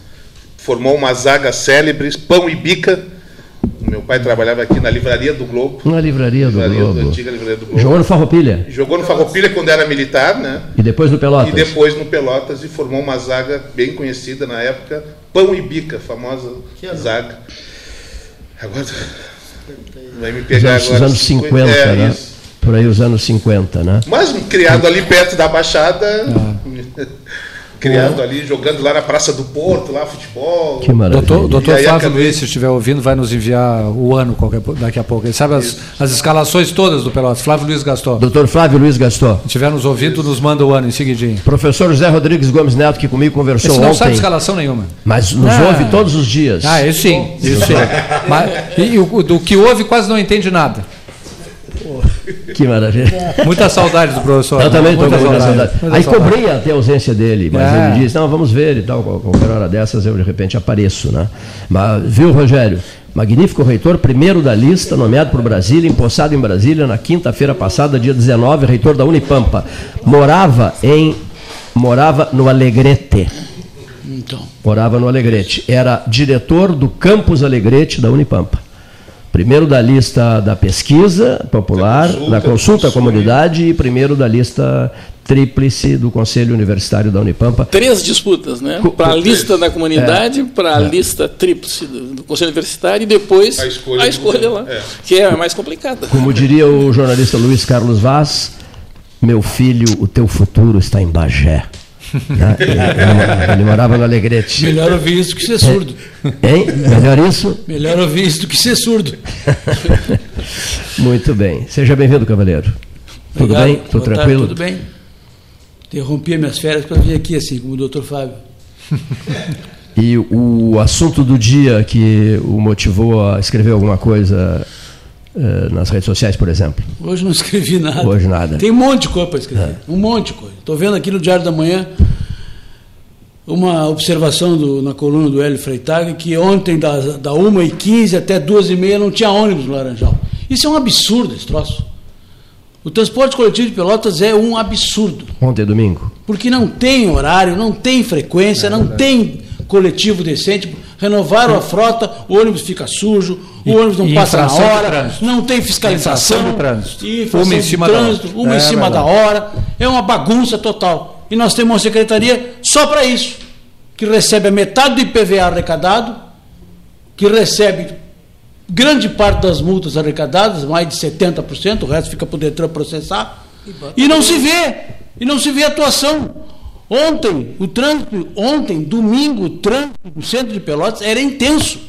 formou uma zaga célebre, pão e bica. Meu pai trabalhava aqui na livraria do Globo. Na livraria do livraria Globo. antiga livraria do Globo. Jogou no Farroupilha Jogou no Farroupilha quando era militar, né? e depois no Pelotas. E depois no Pelotas e formou uma zaga bem conhecida na época, Pão e Bica, famosa zaga. Agora vai me Os pegar os agora. anos 50, é, né? isso. Por aí os anos 50, né? Mas criado ali perto da Baixada, Ah. criado ali, jogando lá na Praça do Porto, lá futebol. Que maravilha. Doutor, doutor E Flávio acabei- Luiz, se estiver ouvindo, vai nos enviar o ano qualquer, daqui a pouco. Ele sabe as, as escalações todas do Pelotas. Flávio Luiz gastou. Doutor Flávio Luiz Gaston. Se estiver nos ouvindo, nos manda o ano em seguidinho. Professor José Rodrigues Gomes Neto, que comigo conversou Esse não sabe ontem, escalação nenhuma. mas nos Ah. ouve todos os dias. Ah, isso sim, isso sim. Mas, e, o do que ouve quase não entende nada. Que maravilha. Muita saudade do professor. Eu também estou com muita saudade. muita Aí saudade. cobrei até a ausência dele, mas É. ele disse, não, vamos ver e tal, qual- qualquer hora dessas eu de repente apareço, né? Mas, viu, Rogério? Magnífico reitor, primeiro da lista, nomeado por Brasília, empossado em Brasília na quinta-feira passada, dia 19, reitor da Unipampa. Morava em. Morava no Alegrete. Então, Morava no Alegrete. Era diretor do Campus Alegrete da Unipampa. Primeiro da lista da pesquisa popular, Da consulta, da consulta à comunidade e primeiro da lista tríplice do Conselho Universitário da Unipampa. Três disputas, né? Para a lista da comunidade, para a lista tríplice do, do Conselho Universitário e depois A escolha do escolha lá. É. que é a mais complicada. Como diria o jornalista Luiz Carlos Vaz, meu filho, o teu futuro está em Bagé. Né? Ele, ele morava no Alegrete. melhor ouvir isso do que ser surdo. Hein? Melhor isso? Melhor ouvir isso do que ser surdo. Muito bem. Seja bem-vindo, cavaleiro. Tudo Obrigado. bem? Tudo Boa tarde, tranquilo? tudo bem. Interrompi as minhas férias para vir aqui, assim, como o doutor Fábio. E o assunto do dia que o motivou a escrever alguma coisa nas redes sociais, por exemplo? Hoje não escrevi nada. Hoje nada. Tem um monte de coisa para escrever. Um monte de coisa. Estou vendo aqui no Diário da Manhã uma observação do- na coluna do Hélio Freitag que ontem, da, da 1h15 até 2h30, não tinha ônibus no Laranjal. Isso é um absurdo, esse troço. O transporte coletivo de Pelotas é um absurdo. Ontem é domingo. porque não tem horário, não tem frequência, não tem coletivo decente. Renovaram a frota, o ônibus fica sujo, o E- ônibus não e passa na hora, não tem fiscalização. Trânsito. E Uma em cima da trânsito, outra. uma É em cima da hora. É uma bagunça total. E nós temos uma secretaria só para isso, que recebe a metade do IPVA arrecadado, que recebe grande parte das multas arrecadadas, mais de 70%, o resto fica para o Detran processar, e não se vê, e não se vê atuação. Ontem, o trânsito, ontem, domingo, o trânsito no centro de Pelotas era intenso.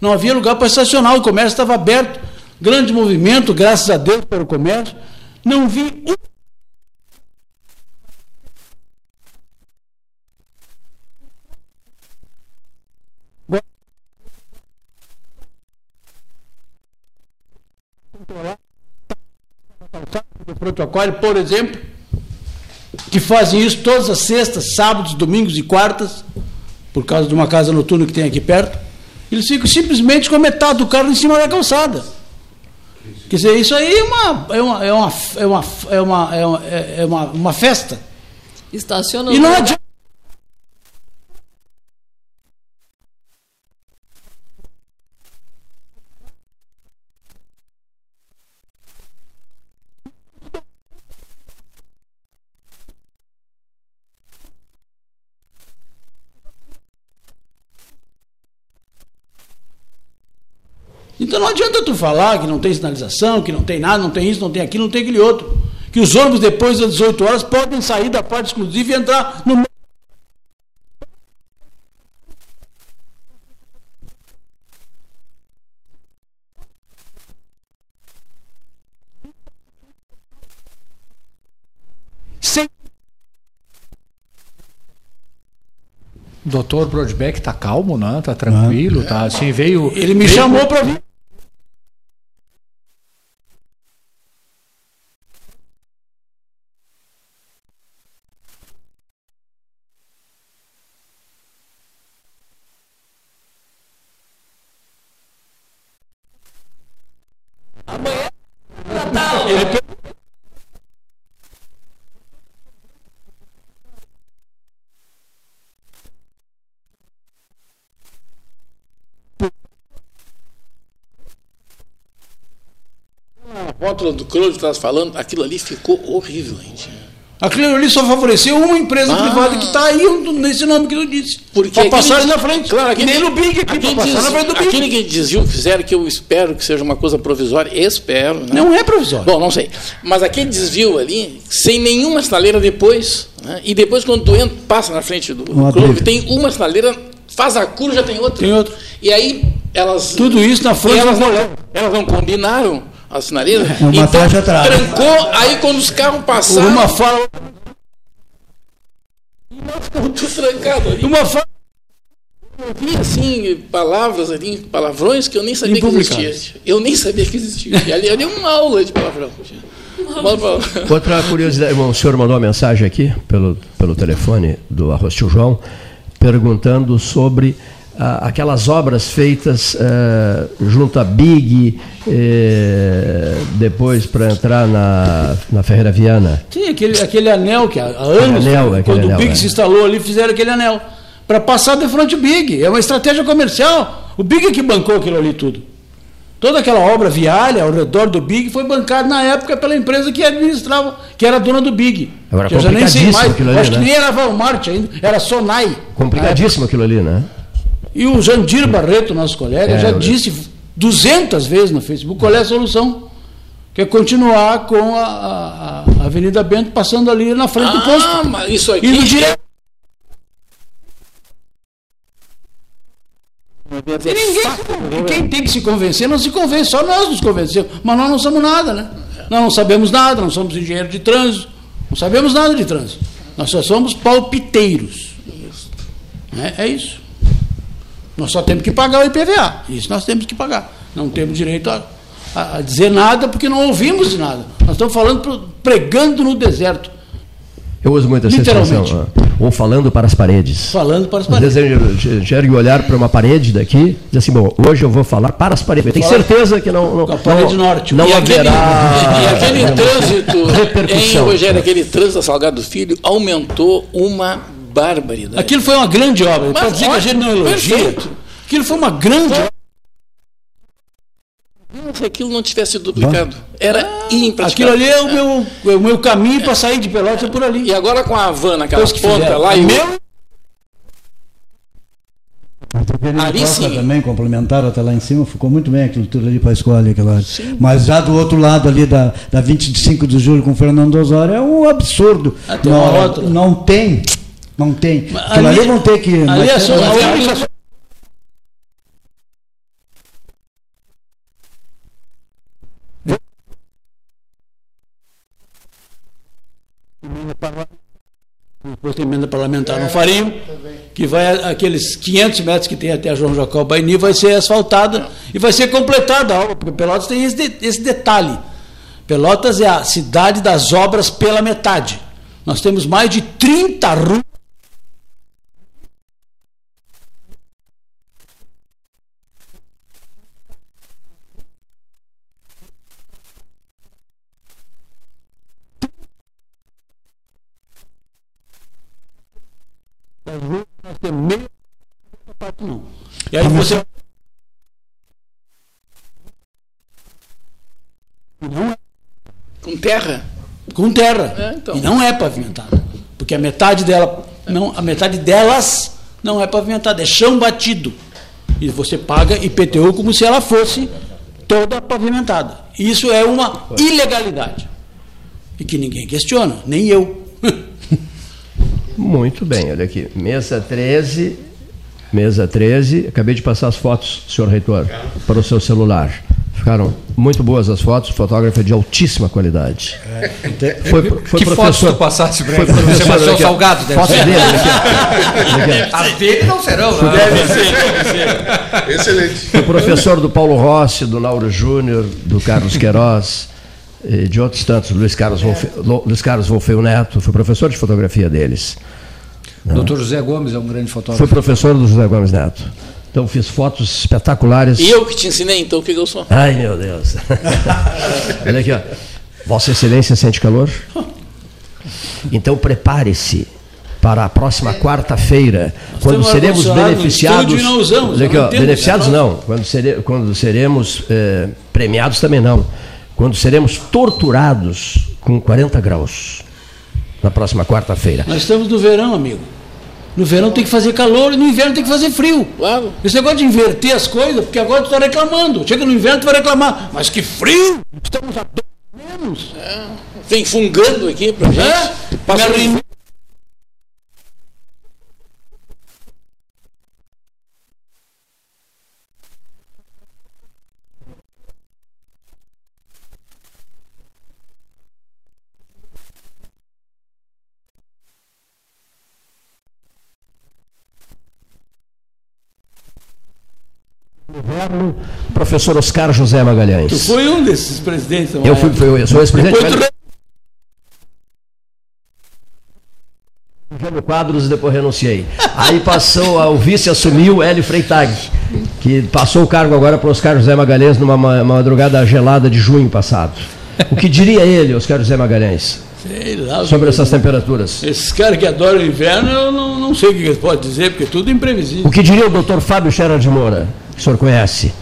Não havia lugar para estacionar, o comércio estava aberto, grande movimento, graças a Deus pelo comércio. Não vi um protocolo, por exemplo, que fazem isso todas as sextas, sábados, domingos e quartas, por causa de uma casa noturna que tem aqui perto, eles ficam simplesmente com a metade do carro em cima da calçada. Quer dizer, isso aí é uma, é uma, é uma, é uma, é uma, é uma, é uma, uma festa. Estaciona E não adianta. Então não adianta tu falar que não tem sinalização, que não tem nada, não tem isso, não tem aquilo, não tem aquele outro. Que os ônibus depois das 18 horas podem sair da parte exclusiva e entrar no sem Doutor Brodbeck tá calmo, né? Tá tranquilo, tá assim, veio. Ele me veio- chamou para vir. Foto do Crowley estava falando, aquilo ali ficou horrível, gente. Aquilo ali só favoreceu uma empresa Ah. privada que está aí nesse nome que tu disse. Para passar aquele- na frente. Claro, que nem no Big aqui, aquele, passar na frente do Big. aquele que desvio que fizeram, que eu espero que seja uma coisa provisória, espero. Né? Não é provisório. Bom, não sei. Mas aquele desvio ali, sem nenhuma sinaleira depois, né? e depois quando tu entra, passa na frente do, do clube, tem uma sinaleira, faz a curva, já tem outra. Tem outra. E aí elas. Tudo isso na frente elas não, elas não combinaram a sinaleira. É uma então, faixa atrás. trancou, aí quando os carros passaram, Uma fala. ficou tudo trancado ali. Uma fala. Eu vi assim, palavras ali, palavrões que eu nem sabia que existia. Eu nem sabia que existia. E ali, ali é uma aula de palavrão. Outra curiosidade, bom, o senhor mandou uma mensagem aqui pelo, pelo telefone do Arroz Tio João, perguntando sobre aquelas obras feitas eh, junto à Big, eh, depois para entrar na, na Ferreira Viana. Sim, aquele, aquele anel que há anos, anel, quando anel, o Big é. se instalou ali, fizeram aquele anel. Para passar de frente ao Big. É uma estratégia comercial. O Big que bancou aquilo ali tudo. Toda aquela obra viária ao redor do Big foi bancada na época pela empresa que administrava, que era dona do Big. Agora, que eu já nem sei mais. ali, acho que né? nem era Walmart ainda, era Sonai. Complicadíssimo aquilo ali, né? E o Jandir Barreto, nosso colega, É, já eu- disse 200 vezes no Facebook qual é a solução. Que é continuar com a, a- a Avenida Bento passando ali na frente do Ah, posto. mas isso aqui. Indo direto. E ninguém, quem tem que se convencer não se convence, só nós nos convencemos. Mas nós não somos nada, né? Nós não sabemos nada, não somos engenheiros de trânsito, não sabemos nada de trânsito. Nós só somos palpiteiros. É, é isso. Nós só temos que pagar o IPVA. Isso nós temos que pagar. Não temos direito a, a- dizer nada porque não ouvimos nada. Nós estamos falando, pregando no deserto, Eu uso muito essa expressão. ah, Ou falando para as paredes. falando para as Às paredes. vezes ergue o olhar para uma parede daqui e diz assim, bom, hoje eu vou falar para as paredes. Eu tenho certeza que não, não, a parede não, norte. não e aquele, haverá... e aquele trânsito, repercussão. em Rogério, aquele trânsito a Salgado Filho aumentou uma barbaridade. Aquilo foi uma grande obra. Para dizer que a gente não elogia, perfeito. aquilo foi uma grande obra. Se aquilo não tivesse sido duplicado, era Aquilo impraticável. ali é o meu, é o meu caminho para sair de Pelotas é por ali. E agora com a Depois que ponta fizeram. lá, e o- Meu- Ali sim. também complementaram até lá em cima, ficou muito bem aquilo tudo ali para a escola. Aquela... Mas já do outro lado ali da, da 25 de julho com o Fernando Osório é um absurdo. Ah, tem não, não tem, não tem. Mas Aquilo ali, ali- vão ter que. Ali é só Depois tem emenda parlamentar no Farinho, que vai aqueles 500 metros que tem até a João Jacó Baini, vai ser asfaltada e vai ser completada a obra, porque Pelotas tem esse, de- esse detalhe. Pelotas é a cidade das obras pela metade. Nós temos mais de 30 ruas. Temos meio parte não. E aí você não é com terra. com terra É, então. e não é pavimentada, porque a metade dela não, a metade delas não é pavimentada, é chão batido. E você paga IPTU como se ela fosse toda pavimentada. Isso é uma ilegalidade. E que ninguém questiona, nem eu. Muito bem, olha aqui. Mesa 13, mesa 13. Acabei de passar as fotos, senhor reitor, para o seu celular. Ficaram muito boas as fotos, o fotógrafo é de altíssima qualidade. Foi, foi que fotos professor. tu ele? Sebastião daqui, ó. Salgado, deve Fotos ser. dele. As dele não serão, né? Excelente. Foi professor do Paulo Rossi, do Lauro Júnior, do Carlos Queiroz, de outros tantos, Luiz Carlos, Wolfe, Lu- Luiz Carlos Wolfeu Neto, foi professor de fotografia deles. Doutor José Gomes é um grande fotógrafo. Foi professor do José Gomes Neto. Então fiz fotos espetaculares. E eu que te ensinei, então, o que, que eu sou? Ai, meu Deus. Olha aqui, ó. Vossa Excelência sente calor? Então prepare-se para a próxima quarta-feira, quando seremos beneficiados. não usamos, aqui, ó, beneficiados não, quando, sere- quando seremos eh, premiados também não. Quando seremos torturados com 40 graus na próxima quarta-feira. Nós estamos no verão, amigo. No verão tem que fazer calor e no inverno tem que fazer frio. Claro. Esse negócio de inverter as coisas, porque agora tu está reclamando. Chega no inverno, tu vai reclamar. Mas que frio! Estamos a dois menos. Vem fungando aqui pra gente. É? Passa Arremessa. Professor Oscar José Tu Magalhães. foi um desses presidentes. Eu fui, fui eu sou ex-presidente. Depois tu Jânio Quadros e depois renunciei. Aí passou, o vice assumiu Hélio Freitag, que passou o cargo agora para Oscar José Magalhães numa ma- madrugada gelada de junho passado. O que diria ele, Oscar José Magalhães, Sei lá, sobre essas temperaturas? Esses caras que adoram o inverno, eu não, não sei o que eles podem dizer, porque tudo é imprevisível. O que diria o doutor Fábio Scherer de Moura, o senhor conhece?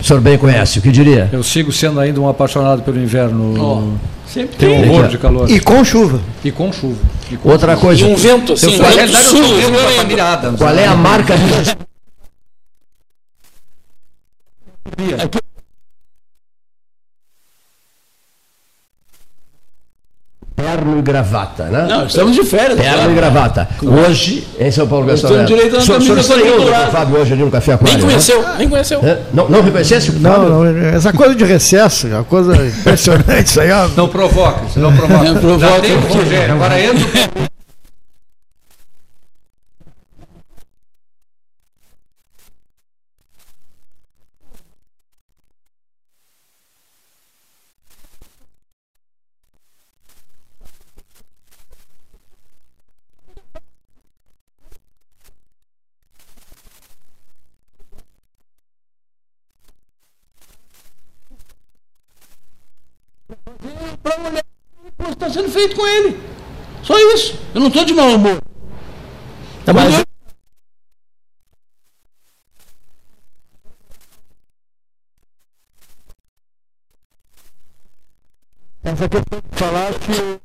O senhor bem conhece, o que diria? Eu sigo sendo ainda um apaixonado pelo inverno. Ó, sempre Tenho tem. horror de calor. E com chuva. E com chuva. E com Outra E coisa, um vento assim, Eu um vento eu sul, sou membro da violento. família Adams. qual é a marca Terno e gravata, né? Não, estamos de férias. Terno claro. e gravata. Hoje, em São Paulo Gastão direito a uma camisa estranhou Fábio hoje ali no Café Aquário, Nem né? conheceu, nem conheceu. É? Não, não reconhecesse o Fábio? Não, não, essa coisa de recesso, é uma coisa impressionante isso aí. ó. Não provoca, não provoca. Não provoca. Já tem o Rogério, agora entra o está sendo feito com ele. Só isso. Eu não estou de mau humor. Tá, mas- eu- Essa questão de falar que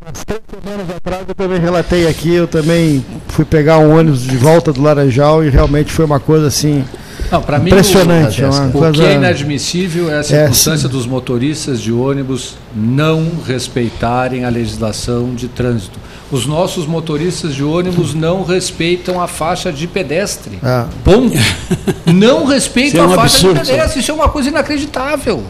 umas três semanas atrás eu também relatei aqui, eu também fui pegar um ônibus de volta do Laranjal e realmente foi uma coisa assim Não, para mim, impressionante. o- é O, que é inadmissível é a circunstância sim. dos motoristas de ônibus não respeitarem a legislação de trânsito. Os nossos motoristas de ônibus não respeitam a faixa de pedestre. Ah. Ponto. Não respeitam é um a faixa absurdo, de pedestre. Isso é uma coisa inacreditável.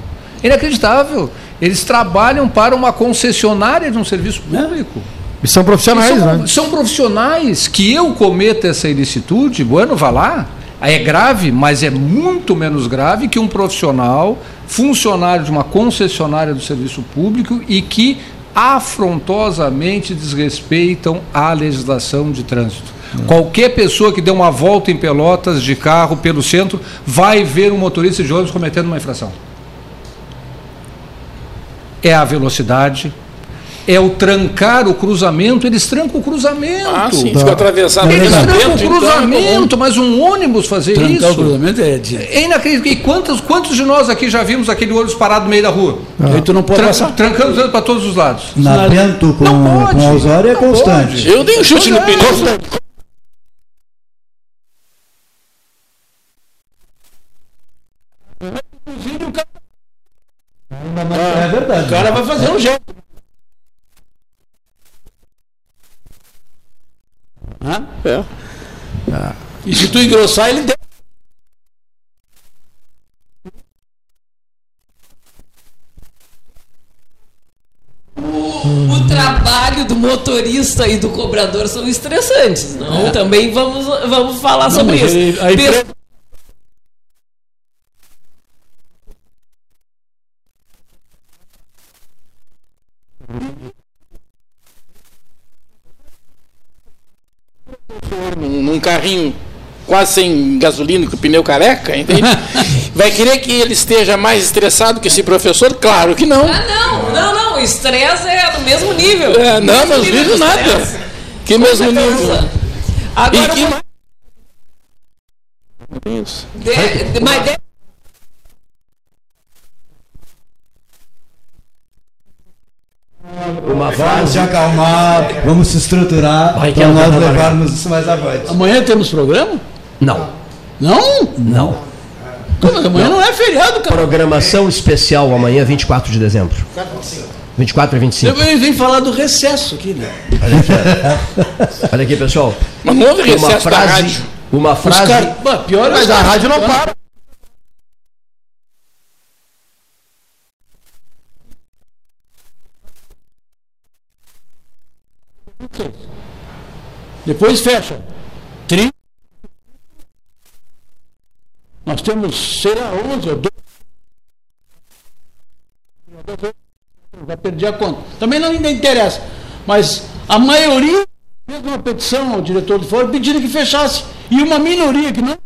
Inacreditável. Eles trabalham para uma concessionária de um serviço público. E são profissionais, são, né? são profissionais que eu cometa essa ilicitude, bueno, vá lá. É grave, mas é muito menos grave que um profissional, funcionário de uma concessionária do serviço público e que afrontosamente desrespeitam a legislação de trânsito. Qualquer pessoa que dê uma volta em Pelotas de carro pelo centro vai ver um motorista de ônibus cometendo uma infração. É a velocidade, é o trancar o cruzamento, eles trancam o cruzamento. Ah, sim, fica atravessado Eles trancam dentro, o então, é cruzamento, mas um ônibus fazer Trancar o isso. cruzamento é de. É inacreditável. E quantos, quantos de nós aqui já vimos aquele ônibus parado no meio da rua? Aí tu não pode Tran- passar. trancando para todos os lados. Na Bento com, Não pode, com Osório é constante. pode. Eu dei um chute no pneu. É verdade. O cara vai fazer um jeito. Hã? É. E se tu engrossar, ele desce. O trabalho do motorista e do cobrador são estressantes, não? Também vamos, vamos falar sobre mas isso. ele- a Pe- empresa- num, num carrinho quase sem gasolina, com o pneu careca, entende? Vai querer que ele esteja mais estressado que esse professor? Claro que não. Ah, não, não, não. Estresse é do mesmo nível. É, não, mas nível, nível nada. Que Com mesmo certeza. nível. Agora, e uma... que... Mais. De, de, mas de... Uma vamos se acalmar, vamos se estruturar para nós tá levarmos isso mais avante. Amanhã temos programa? Não, Não? não. Como, amanhã não é feriado, cara. Programação especial amanhã, 24 de dezembro. 24 e 25. Eu vim falar do recesso aqui, né? Olha aqui, pessoal. Mas não houve Uma recesso da frase. rádio. Uma Os frase. Pior é Mas a rádio não para. Depois fecha. 30. Nós temos, sei lá, 11 ou 12. Já perdi a conta. Também não ainda interessa. Mas a maioria fez uma petição ao diretor do fórum pedindo que fechasse. E uma minoria que não.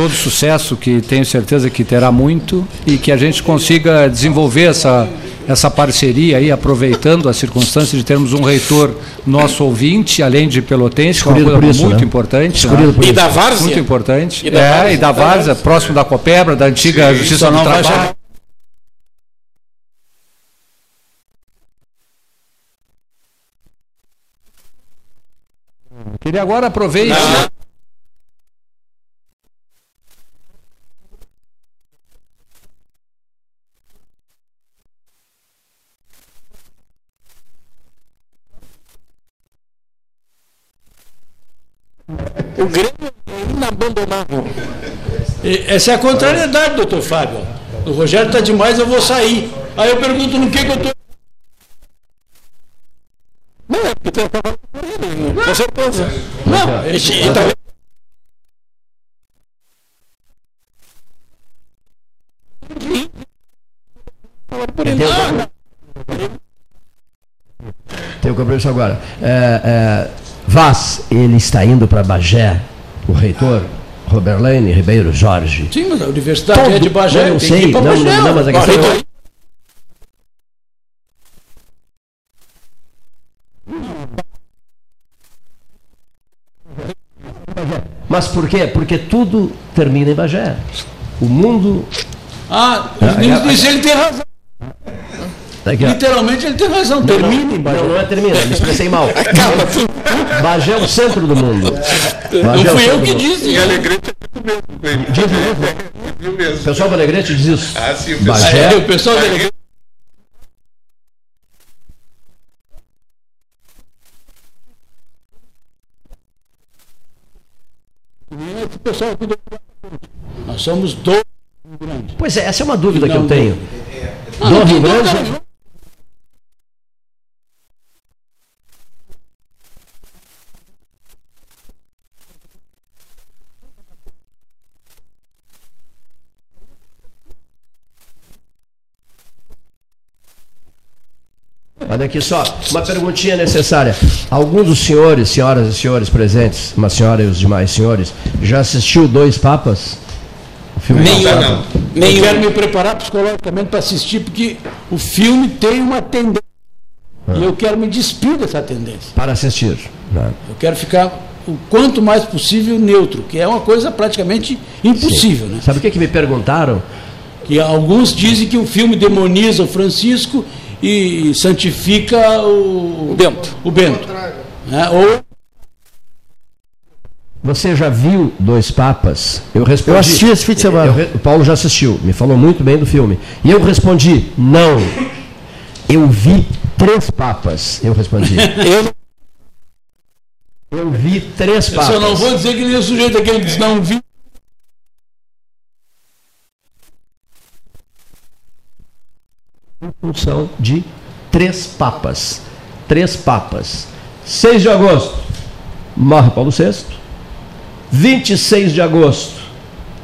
todo sucesso, que tenho certeza que terá muito, e que a gente consiga desenvolver essa, essa parceria aí, aproveitando a circunstância de termos um reitor nosso ouvinte, além de pelotense, que é uma coisa isso, muito né? importante. Né? E da Várzea? Muito importante. E da é, Várzea, e da Várzea, próximo da Copebra, da antiga Justiça Só do Trabalho. chegar. Queria agora aproveitar. Essa é a contrariedade, doutor Fábio. O Rogério está demais, eu vou sair. Aí eu pergunto no que, que eu estou. Não, é porque tu acabou por ele, com certeza. Não, ele, E, e tá- por ele. Tem o compromisso agora. É, é, Vaz, ele está indo para Bagé, o reitor, Roberlane Ribeiro Jorge. Sim, mas a universidade é de Todo- Bagé. não, não sei, não, Bagé. não, não, mas a questão é- aí. Mas por quê? Porque tudo termina em Bagé. O mundo. Ah, nisso nisso ele tem razão. Daqui. Literalmente ele tem razão. Termina em Bagé. Não, não é termina, me expressei mal. Bagé é o centro do mundo. Não Bagé é o fui eu centro que do- disse. Em Alegrete é tudo mesmo. Cleide. Diz mesmo. Viu mesmo? O pessoal do Alegrete diz isso. Ah, sim, o pessoal. Bagé, É, o pessoal aqui do- Nós somos dois grandes. Pois é, essa é uma dúvida que Não, eu tenho. Ah, Do não Rio tem Grande, Olha aqui só, uma perguntinha necessária. Algum dos senhores, senhoras e senhores presentes, uma senhora e os demais senhores, já assistiu Dois Papas? O filme Nenhum. Não, não. Eu Nenhum. quero me preparar psicologicamente para assistir, porque o filme tem uma tendência. E eu quero me despir dessa tendência. Para assistir. né? Eu quero ficar o quanto mais possível neutro, que é uma coisa praticamente impossível. Né? Sabe o que, que me perguntaram? Que alguns dizem que o filme demoniza o Francisco e santifica o, O Bento. O Bento. Né? Ou Você já viu Dois Papas? Eu respondi. Eu assisti esse fim de semana. Eu re- o Paulo já assistiu, me falou muito bem do filme. E eu respondi: não. Eu vi Três Papas. Eu respondi. Eu Eu vi Três eu Papas. só não vou dizer que nem o sujeito aquele diz não vi. Em função de três papas. Três papas. 6 de agosto, morre Paulo VI. 26 de agosto,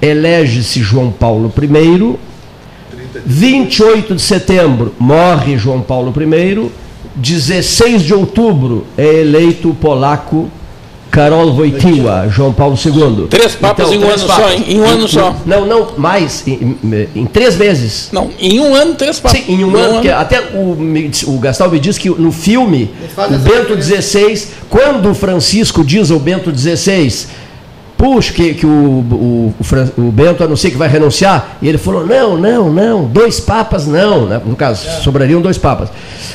elege-se João Paulo I. 28 de setembro, morre João Paulo I. 16 de outubro, é eleito o polaco Karol Wojtyła, João Paulo II. Três papas em um ano só, em- em um ano só. Não, não, mais, em, em- em três meses. Não, em um ano, três papas. Sim, em um ano, porque até o, o Gastal me diz que no filme, o Bento XVI, quando o Francisco diz ao Bento XVI, puxa, que, que o, o, o, o Bento anuncia que vai renunciar, e ele falou, não, não, não, dois papas não, né? no caso, sobrariam dois papas,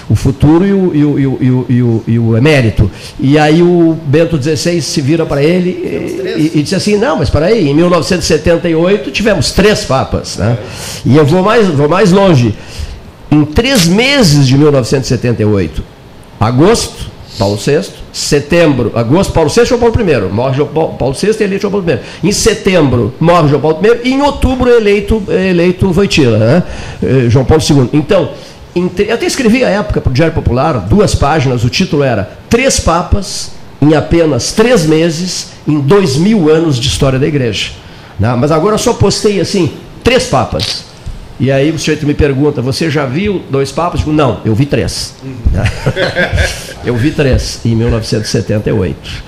o futuro e o, e o, e o, e o, e o, emérito. E aí o Bento XVI se vira para ele e, e, disse assim, não, mas para aí, em 1978 tivemos três papas. Né? E eu vou mais, vou mais longe. Em três meses de 1978, agosto, Paulo VI, setembro, agosto, Paulo VI ou Paulo I? Morre João Paulo, Paulo VI e eleito João Paulo I. Em setembro, morre João Paulo I e em outubro eleito, eleito Voitila, né? Eh, João Paulo II. Então, eu até escrevi à época para o Diário Popular, duas páginas, o título era Três Papas em apenas três meses, em dois mil anos de história da igreja. né? Mas agora eu só postei assim, três papas. E aí o sujeito me pergunta, você já viu dois papas? Eu digo, não, eu vi três. eu vi três em 1978.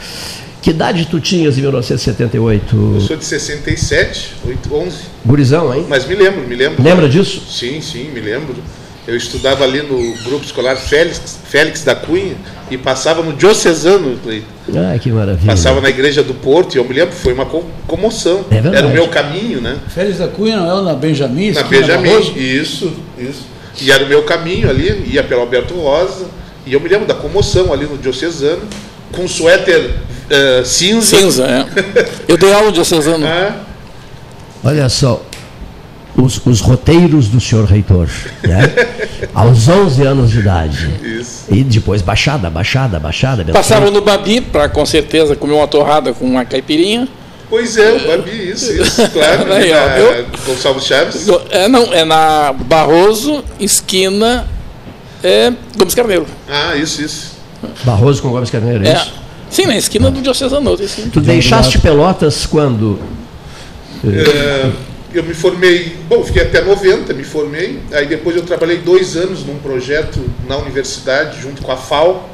Que idade tu tinhas em 1978? Eu sou de 67, 8, 11. Gurizão, hein? Mas me lembro, me lembro. Lembra disso? Sim, sim, me lembro. Eu estudava ali no grupo escolar Félix, Félix da Cunha e passava no Diocesano, Cleiton. Ai, que maravilha. Passava na igreja do Porto e eu me lembro, foi uma co- comoção. É. Era o meu caminho, né? Félix da Cunha não é na Benjamin? Na Benjamin, isso, isso. E era o meu caminho ali, ia pelo Alberto Rosa, e eu me lembro da comoção ali no Diocesano, com um suéter eh, cinza. Cinza, é. Eu dei aula de diocesano. Ah, Olha só, os, os roteiros do senhor reitor, né? aos 11 anos de idade. isso. E depois baixada, baixada, baixada. Passava no Babi para com certeza comer uma torrada com uma caipirinha. Pois é, o Babi, isso, isso, claro. Aí, ó, na eu- Gonçalves Chaves. É, não, é na Barroso, esquina é, Gomes Carneiro. Ah, isso, isso. Barroso com Gomes Carneiro, é É. isso? Sim, na esquina do Diocesano. Tu deixaste Pelotas quando? Eh, eu me formei, bom, fiquei até 90, me formei. Aí depois eu trabalhei dois anos num projeto na universidade, junto com a FAO,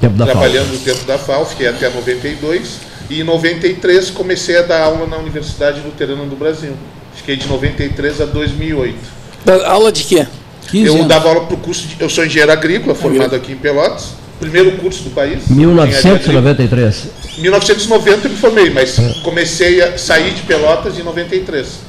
Tempo da trabalhando FAO. no tempo da FAO, fiquei até 92. E em 93 comecei a dar aula na Universidade Luterana do Brasil. Fiquei de 93 a 2008. Da aula de quê? 15 Eu anos. dava aula para o curso de, Eu sou engenheiro agrícola, formado aqui em Pelotas. Primeiro curso do país. engenharia agrícola. 1993. 1990 eu me formei, mas comecei a sair de Pelotas em 93.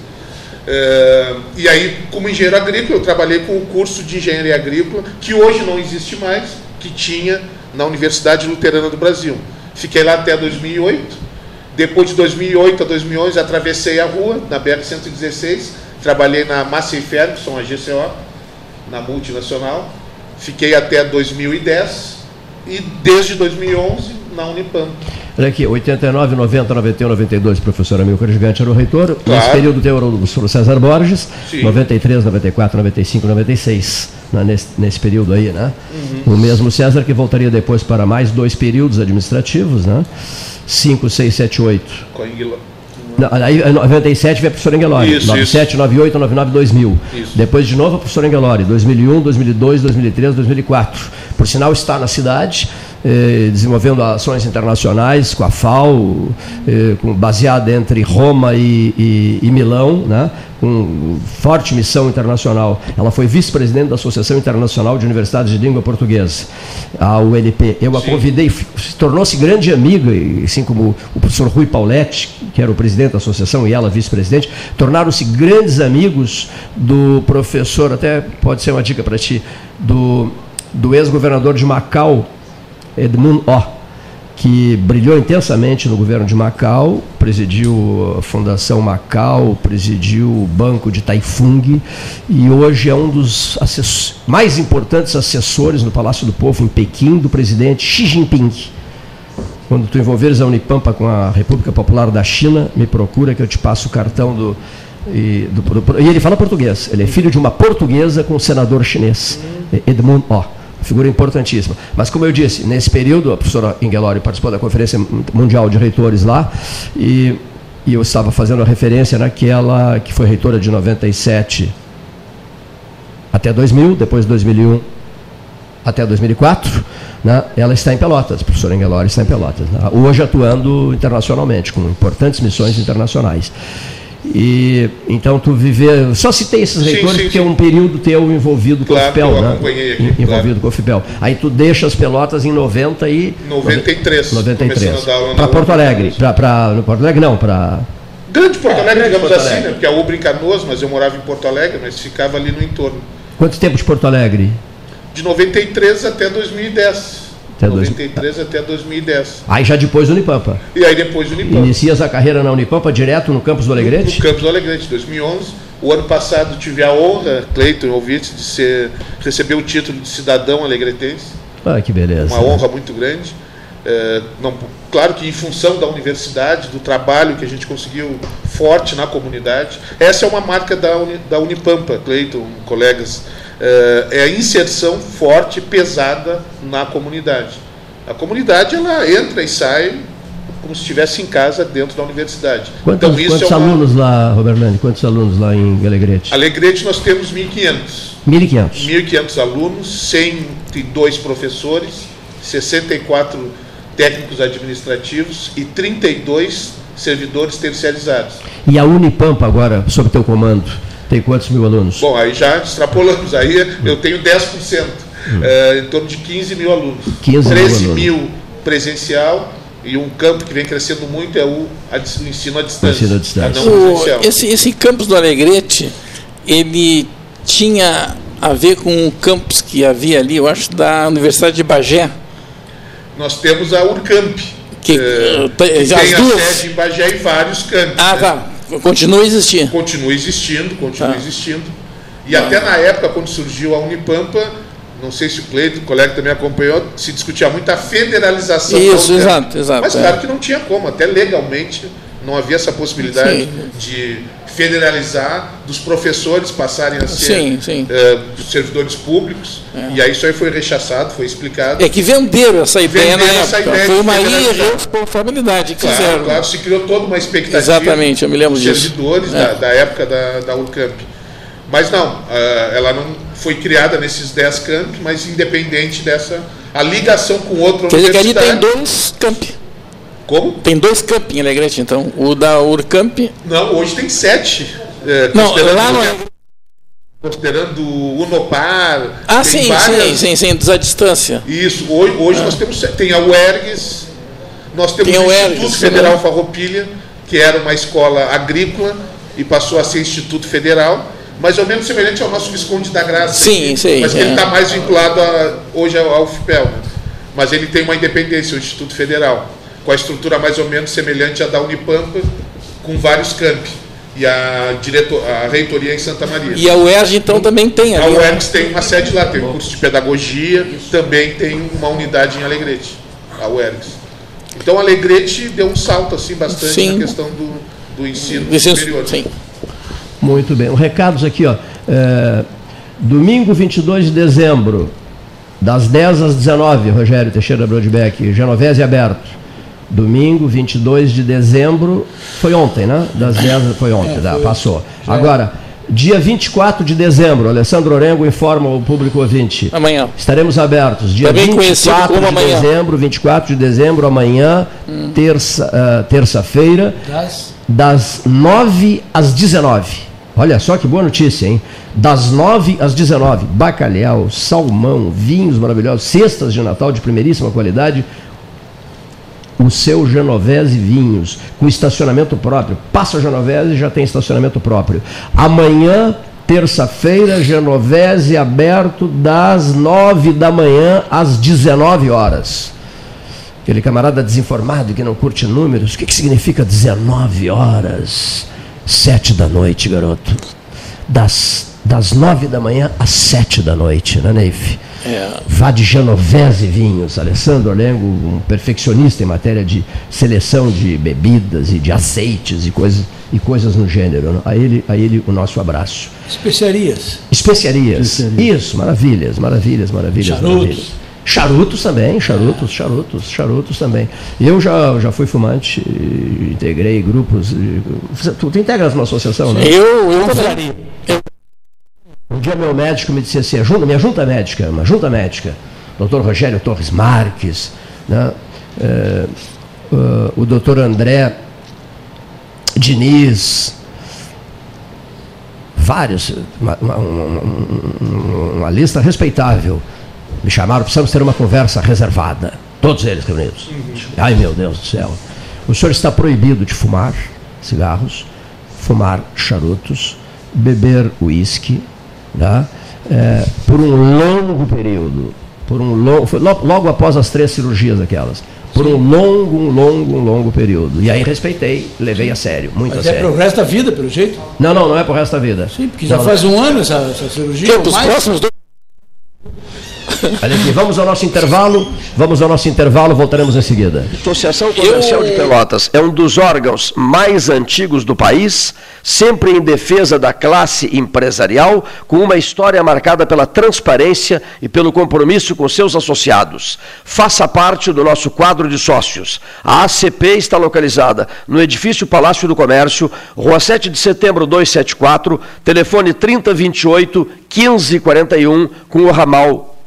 É, e aí, como engenheiro agrícola, eu trabalhei com o curso de engenharia agrícola, que hoje não existe mais, que tinha na Universidade Luterana do Brasil. Fiquei lá até 2008. Depois de 2008 a 2011, atravessei a rua, na BR-116, trabalhei na Massey Ferguson, a GCO, na multinacional. Fiquei até 2010 e desde 2011 na Unipam. Olha aqui, 89, 90, 91, 92, professor Amilcar Gigante era o reitor. Nesse Claro. período teve o professor César Borges, Sim. 93, 94, 95, 96, né, nesse, nesse período aí, né? Uhum. O mesmo César que voltaria depois para mais dois períodos administrativos, né? 5, 6, 7, 8. Com Não, Aí, em 97 veio a professora Engelori. Isso, 97, 98, 99, 2000. Isso. Depois de novo a professora Engelori. 2001, 2002, 2003, 2004. Por sinal, está na cidade, eh, desenvolvendo ações internacionais com a FAO, eh, com, baseada entre Roma e, e- e Milão, né? com forte missão internacional. Ela foi vice-presidente da Associação Internacional de Universidades de Língua Portuguesa, a UNP. Eu a convidei, f- tornou-se grande amiga, assim como o professor Rui Pauletti, que era o presidente da associação e ela vice-presidente, tornaram-se grandes amigos do professor, até pode ser uma dica para ti, do, do ex-governador de Macau, Edmund O que brilhou intensamente no governo de Macau, presidiu a Fundação Macau, presidiu o Banco de Taifung e hoje é um dos mais importantes assessores no Palácio do Povo, em Pequim, do presidente Xi Jinping. Quando tu envolveres a Unipampa com a República Popular da China, me procura que eu te passo o cartão do, E, do- do- e ele fala português. Ele é filho de uma portuguesa com um senador chinês, Edmund Ó. Figura importantíssima. Mas, como eu disse, nesse período, a professora Ingelori participou da Conferência Mundial de Reitores lá, e, e eu estava fazendo a referência naquela que foi reitora de 97 até 2000, depois de 2001 até 2004, né, ela está em Pelotas, a professora Engelori está em Pelotas, né, hoje atuando internacionalmente, com importantes missões internacionais. E então tu viver, só citei esses Sim, reitores sim, porque é sim. um período teu envolvido com Claro o FIPEL, né? acompanhei aqui, En- envolvido claro. com o FIPEL. Aí tu deixa as Pelotas em 90 e 93, 93. começando a dar aula na Para Porto. Alegre, para no Porto Alegre não, para Grande Porto Alegre, grande digamos Porto assim, Alegre. né? Porque a Ubra em Canoas, mas eu morava em Porto Alegre, mas ficava ali no entorno. quanto tempo de Porto Alegre? De 93 até 2010. Até dois- 93 até 2010. Aí já depois do Unipampa. E aí depois do Unipampa. Inicias a carreira na Unipampa direto no campus do No Alegrete? Campos do Alegrete, 2011. O ano passado tive a honra, Cleiton ouvinte, de ser, receber o título de cidadão alegretense. Ah, que beleza. Uma honra muito grande. É, não, claro que em função da universidade, do trabalho que a gente conseguiu forte na comunidade, essa é uma marca da, Uni, da Unipampa, Cleiton, colegas, é, é a inserção forte e pesada na comunidade. A comunidade ela entra e sai como se estivesse em casa dentro da universidade. Quantos, então quantos é uma... alunos lá, Robertani? Quantos alunos lá em Alegrete? Alegrete nós temos 1.500. 1.500. 1.500 alunos, 102 professores, 64 técnicos administrativos e 32 servidores terceirizados. E a Unipampa agora, sob teu comando, tem quantos mil alunos? Bom, aí já extrapolamos, aí eu tenho 10%, é, em torno de 15 mil alunos. 15 mil 13 alunos. mil presencial e um campo que vem crescendo muito é o, a dis- o ensino à distância. ensino à distância. O- esse, esse campus do Alegrete, ele tinha a ver com o campus que havia ali, eu acho, da Universidade de Bagé. Nós temos a Urcamp, Que, eh, tem- a duas? sede em Bagé e vários campos. Ah, né? tá. Continua a existir. continua existindo, continua Tá. existindo. E até na época, quando surgiu a Unipampa, não sei se o Cleiton, o colega também acompanhou, se discutia muito a federalização. Isso, exato, exato, Mas é. claro que não tinha como, até legalmente não havia essa possibilidade Sim. de federalizar, dos professores passarem a ser Sim, sim. dos servidores públicos. E aí isso aí foi rechaçado, foi explicado. É que venderam essa ideia Venderam na essa época. ideia Foi uma irresponsabilidade que Claro, fizeram. claro, se criou toda uma expectativa. Exatamente, eu me lembro dos disso. servidores É. da, da época da, da Unicamp. Mas não, ah, ela não foi criada nesses 10 campi, mas independente dessa. A ligação com outra Quer dizer que ali tem dois campi. Como? Tem dois campi em Alegrete, então. O da Urcamp. Não, hoje tem sete. eh, Não, considerando- lá não é. Considerando o Unopar. Ah, sim, várias- sim, sim, sim, dos à distância. Isso, hoje, hoje nós temos. Tem a UERGS, nós temos Tem o UERGS, Instituto né? Federal Farroupilha, que era uma escola agrícola e passou a ser Instituto Federal, mais ou menos semelhante ao nosso Visconde da Graça. Sim, sei, Mas é. ele está mais vinculado a- hoje ao, ao FIPEL. né? Mas ele tem uma independência, o Instituto Federal, com a estrutura mais ou menos semelhante à da Unipampa, com vários campi. E a, diretor, a reitoria em Santa Maria. E a UERJ, então, também tem A ali. né? UERGS tem uma sede lá, tem um curso de pedagogia, também tem uma unidade em Alegrete, a UERGS. Então Alegrete deu um salto assim bastante Sim. na questão do, do ensino Ensino- superior. Sim. Muito bem. Recados aqui, ó. É, domingo 22 de dezembro, das 10 às 19, Rogério Teixeira Brodbeck, Genovese aberto. Domingo 22 de dezembro, foi ontem, né? Das 10 foi ontem, tá, passou. Agora, dia 24 de dezembro, Alessandro Orengo informa o público ouvinte. Amanhã. Estaremos abertos. Dia Também conhecido 24 como de amanhã. Hum. dezembro, 24 de dezembro, amanhã, terça, ah, terça-feira, Das- das 9 às 19. Olha só que boa notícia, hein? Das 9 às 19. Bacalhau, salmão, vinhos maravilhosos, cestas de Natal de primeiríssima qualidade. O seu Genovese Vinhos, com estacionamento próprio. Passa Genovese já tem estacionamento próprio. Amanhã, terça-feira, Genovese aberto das 9 da manhã às 19 horas. Aquele camarada desinformado que não curte números, o que, que significa 19 horas? 7 da noite, garoto. Das das nove da manhã às sete da noite, né, Neif? É. Vá de Genovese Vinhos, Alessandro Olengo, um perfeccionista em matéria de seleção de bebidas e de azeites e coisas, e coisas no gênero. né? A ele, a ele o nosso abraço. Especiarias. Especiarias. Isso, maravilhas, maravilhas, maravilhas. Charutos. maravilhas. Charutos também, charutos, charutos, charutos também. Eu já, já fui fumante, integrei grupos. Tu, tu integras uma associação, né? Eu, eu faria. Um dia meu médico me disse assim, junta, minha junta médica, uma junta médica, doutor Rogério Torres Marques, né? É, o doutor André Diniz, vários, uma, uma- uma- uma- uma lista respeitável. Me chamaram, precisamos ter uma conversa reservada. Todos eles reunidos. Ai meu Deus do céu. O senhor está proibido de fumar cigarros, fumar charutos, beber uísque, né? É, por um longo período. Por um longo, foi logo, logo após as três cirurgias aquelas. Por um longo, um longo, um longo período. E aí respeitei, levei a sério, muito Mas a é sério. pro resto da vida, pelo jeito. Não, não, não é pro resto da vida. Sim, porque já Não, faz um ano essa, essa cirurgia. Que ou dos mais. próximos dois. Olha aqui, vamos ao nosso intervalo. Vamos ao nosso intervalo, voltaremos em seguida. Associação Comercial de Pelotas é um dos órgãos mais antigos do país, sempre em defesa da classe empresarial, com uma história marcada pela transparência e pelo compromisso com seus associados. Faça parte do nosso quadro de sócios. A ACP está localizada no edifício Palácio do Comércio, Rua 7 de Setembro 274, telefone 3028 1541 com o ramal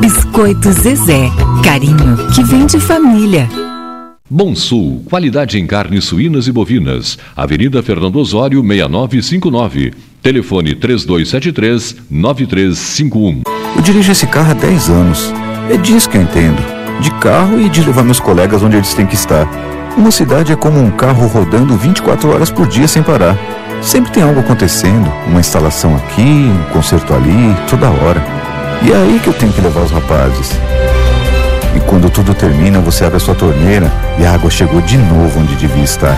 Biscoito Zezé, carinho que vem de família. Bom Sul, qualidade em carnes suínas e bovinas. Avenida Fernando Osório, 6959. Telefone 3273-9351. Eu dirijo esse carro há 10 anos. É disso que eu entendo. De carro e de levar meus colegas onde eles têm que estar. Uma cidade é como um carro rodando 24 horas por dia sem parar. Sempre tem algo acontecendo, uma instalação aqui, um conserto ali, toda hora. E é aí que eu tenho que levar os rapazes. E quando tudo termina, você abre a sua torneira e a água chegou de novo onde devia estar.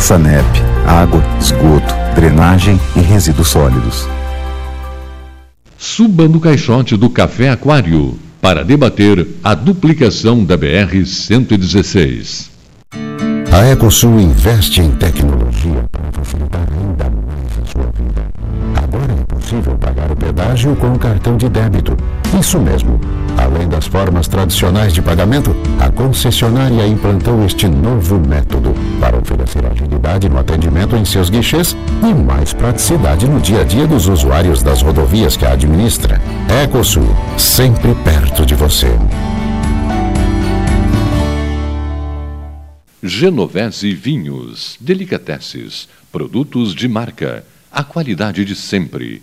Sanep, água, esgoto, drenagem e resíduos sólidos. Suba no caixote do Café Aquário para debater a duplicação da BR-116. A Ecosul investe em tecnologia para facilitar ainda possível pagar o pedágio com o cartão de débito. Isso mesmo. Além das formas tradicionais de pagamento, a concessionária implantou este novo método para oferecer agilidade no atendimento em seus guichês e mais praticidade no dia a dia dos usuários das rodovias que a administra. Ecosul, sempre perto de você. Genovese Vinhos, Delicateces, produtos de marca, a qualidade de sempre.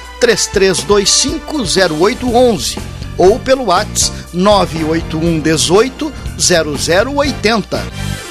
33250811 ou pelo WhatsApp 981 18 0080.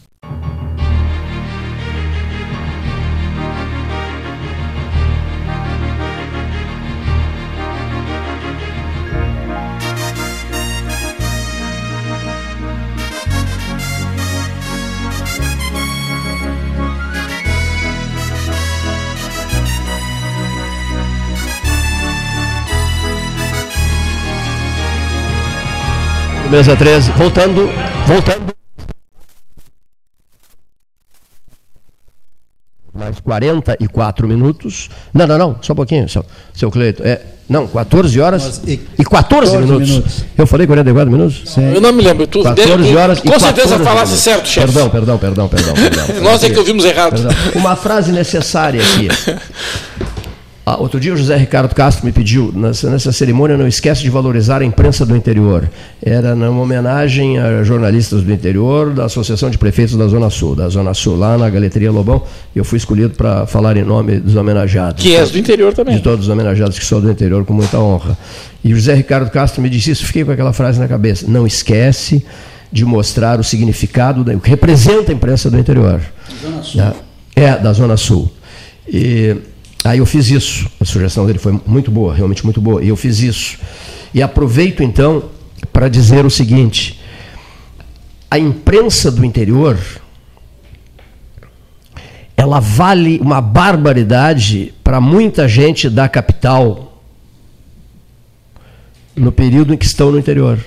Mesa 13, voltando, voltando. Mais 44 minutos. Não, não, não, só um pouquinho, seu, seu Cleito. É, não, 14 horas e, e 14, 14 minutos. minutos. Eu falei 44 minutos? Sim. Eu não me lembro. Tu, 14 horas com, e Com certeza falasse certo, chefe. Perdão, perdão, perdão, perdão. perdão Nós é que ouvimos errado. Perdão. Uma frase necessária aqui. Ah, outro dia o José Ricardo Castro me pediu, nessa, nessa, cerimônia, não esquece de valorizar a imprensa do interior. Era numa homenagem a jornalistas do interior da Associação de Prefeitos da Zona Sul, da Zona Sul, lá na Galeteria Lobão. Eu fui escolhido para falar em nome dos homenageados. Que és do interior também. De todos os homenageados que sou do interior, com muita honra. E o José Ricardo Castro me disse isso, fiquei com aquela frase na cabeça. Não esquece de mostrar o significado, o que representa a imprensa do interior. Zona Sul. É, da Zona Sul. E Aí eu fiz isso. A sugestão dele foi muito boa, realmente muito boa. E eu fiz isso. E aproveito então para dizer o seguinte: a imprensa do interior ela vale uma barbaridade para muita gente da capital no período em que estão no interior.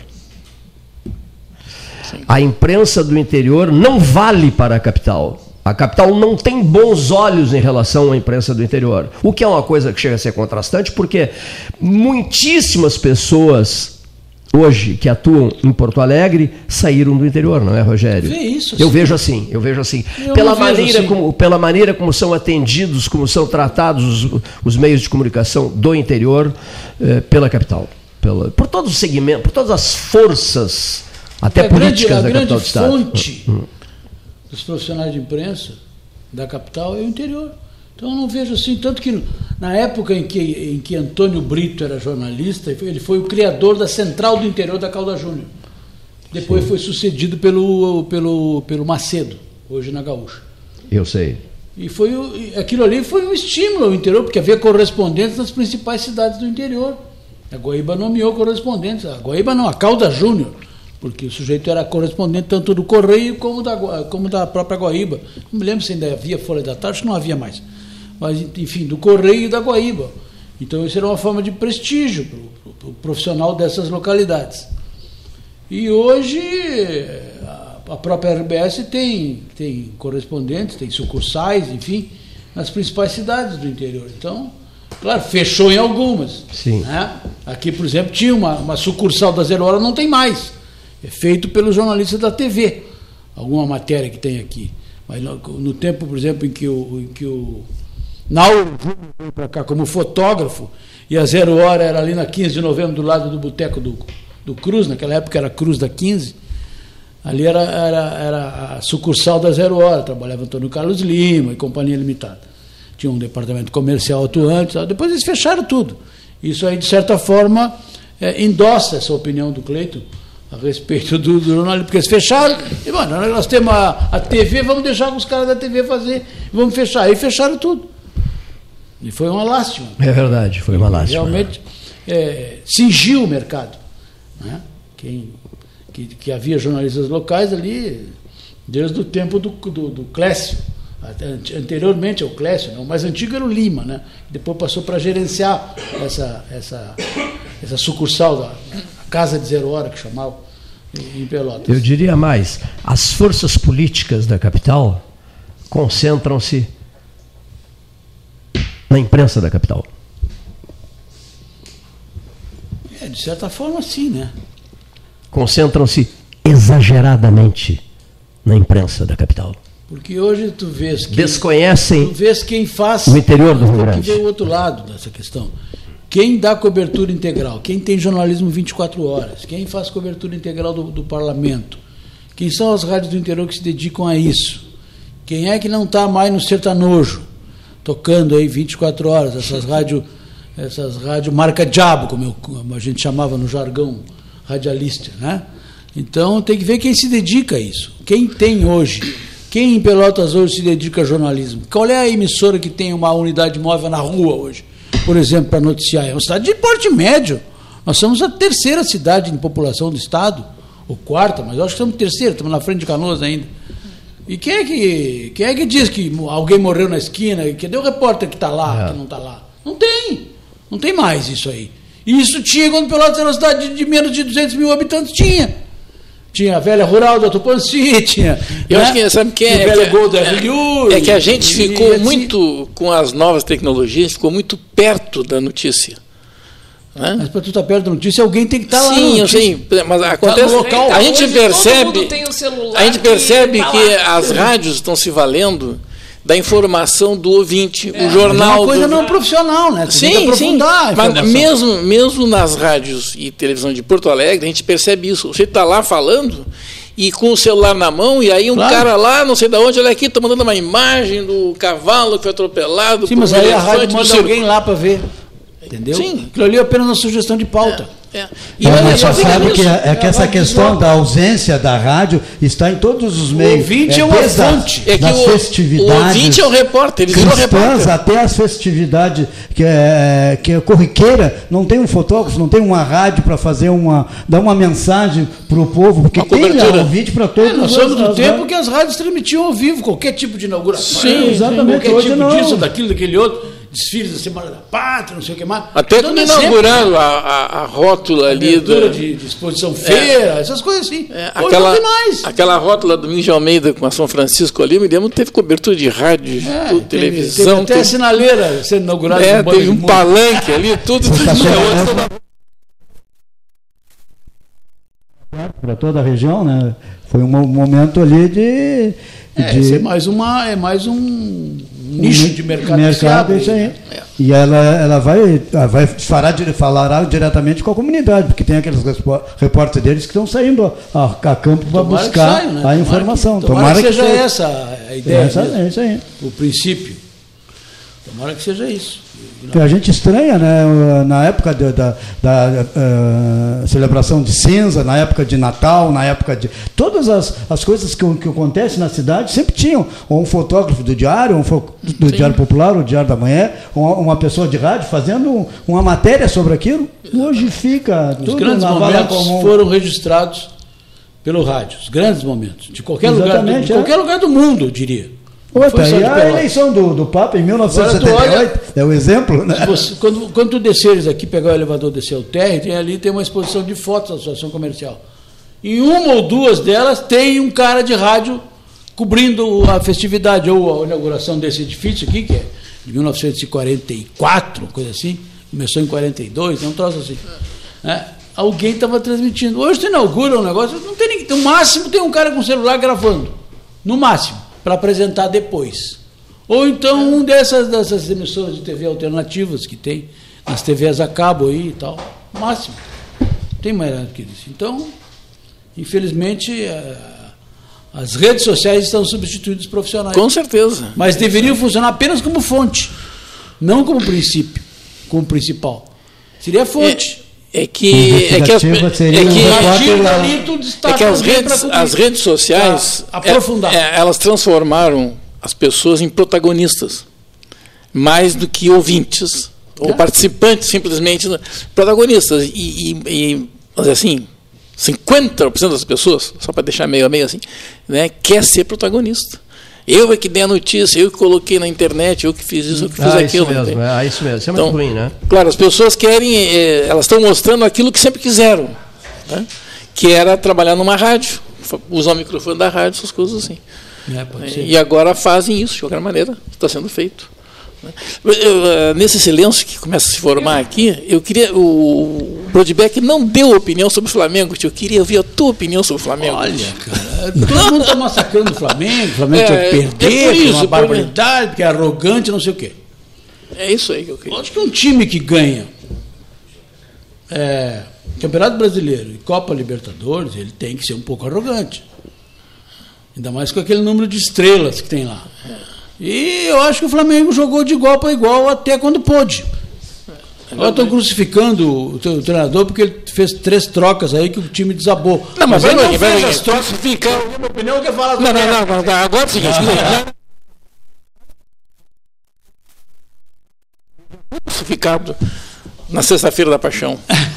A imprensa do interior não vale para a capital. A capital não tem bons olhos em relação à imprensa do interior. O que é uma coisa que chega a ser contrastante, porque muitíssimas pessoas hoje que atuam em Porto Alegre saíram do interior, não é, Rogério? Vê isso, eu vejo assim, eu vejo assim. Eu pela maneira assim. como pela maneira como são atendidos, como são tratados os, os meios de comunicação do interior eh, pela capital, pela, por todos os segmentos, por todas as forças até grande, políticas a da grande capital do estado. fonte Hum, hum. Dos profissionais de imprensa da capital é o interior. Então eu não vejo assim, tanto que na época em que, em que Antônio Brito era jornalista, ele foi o criador da Central do Interior da Calda Júnior. Depois foi sucedido pelo, pelo, pelo Macedo, hoje na Gaúcha. Eu sei. E foi o- aquilo ali foi um estímulo ao interior, porque havia correspondentes nas principais cidades do interior. A Guaíba nomeou correspondentes. A Guaíba não, a Calda Júnior, porque o sujeito era correspondente tanto do Correio como da, como da própria Guaíba. Não me lembro se ainda havia Folha da Tarde, acho que não havia mais. Mas, enfim, do Correio e da Guaíba. Então, isso era uma forma de prestígio para o profissional dessas localidades. E hoje a- a própria RBS tem, tem correspondentes, tem sucursais, enfim, nas principais cidades do interior. Então, claro, fechou em algumas. Sim. né? Aqui, por exemplo, tinha uma, uma sucursal da Zero Hora, não tem mais. É feito pelos jornalistas da TV. alguma matéria que tem aqui. Mas no, no tempo, por exemplo, em que o, em que o Nauro veio para cá como fotógrafo, e a Zero Hora era ali na 15 de novembro, do lado do Boteco do, do Cruz, naquela época era Cruz da 15, ali era, era, era a sucursal da Zero Hora, trabalhava Antônio Carlos Lima e Companhia Limitada. Tinha um departamento comercial atuante, depois eles fecharam tudo. Isso aí, de certa forma, é, endossa essa opinião do Cleito a respeito do, do jornalismo, porque eles fecharam, e mano, nós temos a, a TV, vamos deixar os caras da TV fazer, vamos fechar. Aí fecharam tudo. E foi uma lástima. É verdade, foi uma lástima. Realmente é, cingiu o mercado. Né? Quem, que, que havia jornalistas locais ali, desde o tempo do, do, do Clécio. Anteriormente ao Clécio, né? o mais antigo era o Lima, né? depois passou para gerenciar essa, essa, essa sucursal da Casa de Zero Hora, que chamava, em Pelotas. Eu diria mais: as forças políticas da capital concentram-se na imprensa da capital. É, de certa forma, sim, né? Concentram-se exageradamente na imprensa da capital. Porque hoje tu vês que Desconhecem tu vês quem faz o interior do Rio que Grande. ver o outro lado dessa questão. Quem dá cobertura integral? Quem tem jornalismo 24 horas? Quem faz cobertura integral do, do parlamento? Quem são as rádios do interior que se dedicam a isso? Quem é que não está mais no sertanojo, tocando aí 24 horas, essas rádios essas rádio marca diabo, como, eu- como a gente chamava no jargão radialista, né? Então tem que ver quem se dedica a isso. Quem tem hoje, quem em Pelotas hoje se dedica a jornalismo? Qual é a emissora que tem uma unidade móvel na rua hoje, por exemplo, para noticiar? É uma cidade de porte médio. Nós somos a terceira cidade em população do estado, ou quarta, mas eu acho que somos terceira, estamos na frente de Canoas ainda. E quem é que, quem é que diz que alguém morreu na esquina? Cadê o repórter que está lá, que não está lá? Não tem. Não tem mais isso aí. E isso tinha quando Pelotas era uma cidade de, de menos de 200 mil habitantes. Tinha. Tinha a velha rural da Tupanci, tinha. Eu né? acho que, sabe que Tinha é? o velho É que- gol da é- RLU, É que a gente e- ficou e assim- muito, com as novas tecnologias, ficou muito perto da notícia. né? Mas para tu estar perto da notícia, alguém tem que estar lá. na Sim, sei, mas acontece. no local. a gente percebe, mundo tem o celular a gente que percebe tá que lá. as rádios estão se valendo da informação do ouvinte, o Mas jornal. É uma coisa do- não profissional, né? Sim, sim. Mas informação. mesmo, mesmo nas rádios e televisão de Porto Alegre, a gente percebe isso. Você está lá falando e com o celular na mão, e aí um Claro. cara lá, não sei de onde, olha aqui, está mandando uma imagem do cavalo que foi atropelado. Sim, por mas um aí a rádio manda alguém lá para ver. Entendeu? Sim. Aquilo ali é apenas uma sugestão de pauta. É. E olha, mas só eu sabe que é, é que essa questão da ausência da rádio está em todos os meios. ouvinte é uma desde as- fonte. É que das o- festividades. o ouvinte é o repórter, ele cristãs, repórter. até as festividades que é, que é corriqueira, não tem um fotógrafo, não tem uma rádio para fazer uma dar uma mensagem para o povo, porque Uma tem lá ouvinte para todos. É, nós os- somos do tempo rádios. que as rádios transmitiam ao vivo qualquer tipo de inauguração. Sim, exatamente. Qualquer Hoje tipo não. disso, daquilo, daquele outro. Desfiles da Semana da Pátria, não sei o que mais. Até quando exemplo. inauguraram a, a, a rótula ali do. De, de exposição feira, essas coisas assim. É, Hoje aquela, não tem mais. aquela rótula do de Almeida com a São Francisco ali, me lembro, teve cobertura de rádio, É, tudo, teve- televisão. Teve até teve- sinaleira sendo inaugurada. é, teve um palanque ali, tudo. tudo para toda a região, né? Foi um mo- momento ali de, É, de é mais, uma, é mais um nicho de mercado. que mercado isso aí. né? E ela, ela vai, ela vai dire- falará diretamente com a comunidade, porque tem aqueles repórteres deles que estão saindo a, a campo para Tomara que buscar saiam, né? a Tomara informação. que- tomara que seja essa a ideia Essa- é isso aí. O princípio. Tomara que seja isso. Que a gente estranha, né? Na época da, da- da, eh, celebração de cinza, na época de Natal, na época de. Todas as, as coisas que, que acontecem na cidade sempre tinham ou um fotógrafo do diário, um fo- do Diário Popular, o Diário da Manhã, ou uma, uma pessoa de rádio fazendo uma matéria sobre aquilo. Hoje fica Os tudo grandes momentos comum. foram registrados pelo rádio. Os grandes momentos. De qualquer, lugar do, de é. qualquer lugar do mundo, eu diria. Outra, e a eleição do, do Papa em Agora tu 1978 é o exemplo, né? Você- quando, quando tu desceres aqui, pegar o elevador, descer o térreo, tem ali tem uma exposição de fotos da Associação Comercial. Em uma ou duas delas tem um cara de rádio cobrindo a festividade ou a inauguração desse edifício aqui, que é de 1944, coisa assim, começou em 42, é um troço assim. né? alguém estava transmitindo. Hoje tu inaugura um negócio, não tem ninguém. No máximo tem um cara com celular gravando. No máximo, para apresentar depois. Ou então um dessas, dessas emissoras de TV alternativas que tem, nas TVs a cabo aí e tal. Máximo. Tem mais nada que isso. Então, infelizmente, eh, as redes sociais estão substituindo os profissionais. Com certeza. Mas deveriam funcionar apenas como fonte, não como princípio, como principal. Seria fonte. É que, é que, as, é que, um. Ali tu destaca é que as redes, as redes sociais é- é, elas transformaram as pessoas em protagonistas mais do que ouvintes ou É. participantes simplesmente né, protagonistas e, e, e dizer assim 50% das pessoas só para deixar meio a meio assim né quer ser protagonista eu é que dei a notícia eu que coloquei na internet eu que fiz isso eu que fiz Ah, aquilo isso mesmo, é, isso mesmo. Isso é muito Então, ruim, né? Claro, as pessoas querem, eh, elas estão mostrando aquilo que sempre quiseram, né? que era trabalhar numa rádio, usar o microfone da rádio, essas coisas assim. É, ser. E agora fazem isso de qualquer maneira, está sendo feito. Eh, nesse silêncio que começa a se formar aqui, eu queria. O Brodbeck não deu opinião sobre o Flamengo, tio. eu queria ouvir a tua opinião sobre o Flamengo. Olha, cara, todo mundo está massacrando o Flamengo, o Flamengo É, é perder, é isso, uma barbaridade, que é arrogante, não sei o quê. É isso aí que eu queria. Acho que um time que ganha é, Campeonato Brasileiro e Copa Libertadores, ele tem que ser um pouco arrogante. Ainda mais com aquele número de estrelas que tem lá. E eu acho que o Flamengo jogou de igual para igual até quando pôde. Agora estão crucificando o teu treinador porque ele fez três trocas aí que o time desabou. Não, mas ele vai não aqui, vai fez as trocas. Na minha opinião, quer falar Não, não, não, não, não, agora é o seguinte, escuta, crucificado na sexta-feira da paixão.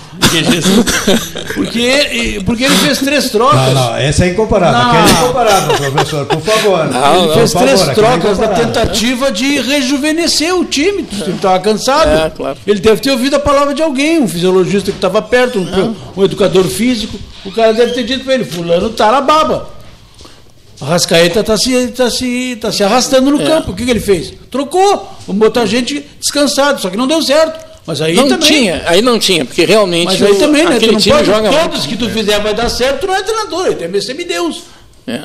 Porque, ele- porque ele fez três trocas. Não, não, esse é incomparável. Não. Aquele é incomparável, professor, por favor. ele fez três favor, é trocas na tentativa de rejuvenescer o time. O time estava cansado. É, claro. Ele deve ter ouvido a palavra de alguém, um fisiologista que estava perto, um, um educador físico. O cara deve ter dito para ele: Fulano tá na baba. A Rascaeta está se, tá se, tá se arrastando no É. campo. O que, que ele fez? Trocou. Vamos botar gente descansado. Só que não deu certo. Mas aí não também. tinha, aí não tinha, porque realmente Mas aí o- também, né? Tu não time pode, joga todos que tu fizer vai dar certo, tu não é treinador, ele tem que ser Deus. É.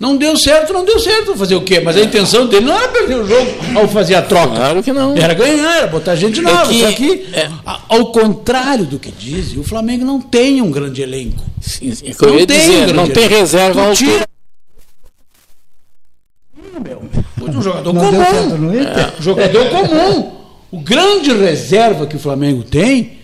Não deu certo, não deu certo. Fazer o quê? Mas a intenção dele não era perder o jogo ao fazer a troca. Claro que não. Era ganhar, era botar gente É nova. que- Só que, a- ao contrário do que dizem, o Flamengo não tem um grande elenco. Sim, sim, é eu ia dizer, um não tem reserva à tira- altura. Um jogador Não comum. deu certo no Inter? É, jogador comum. O grande reserva que o Flamengo tem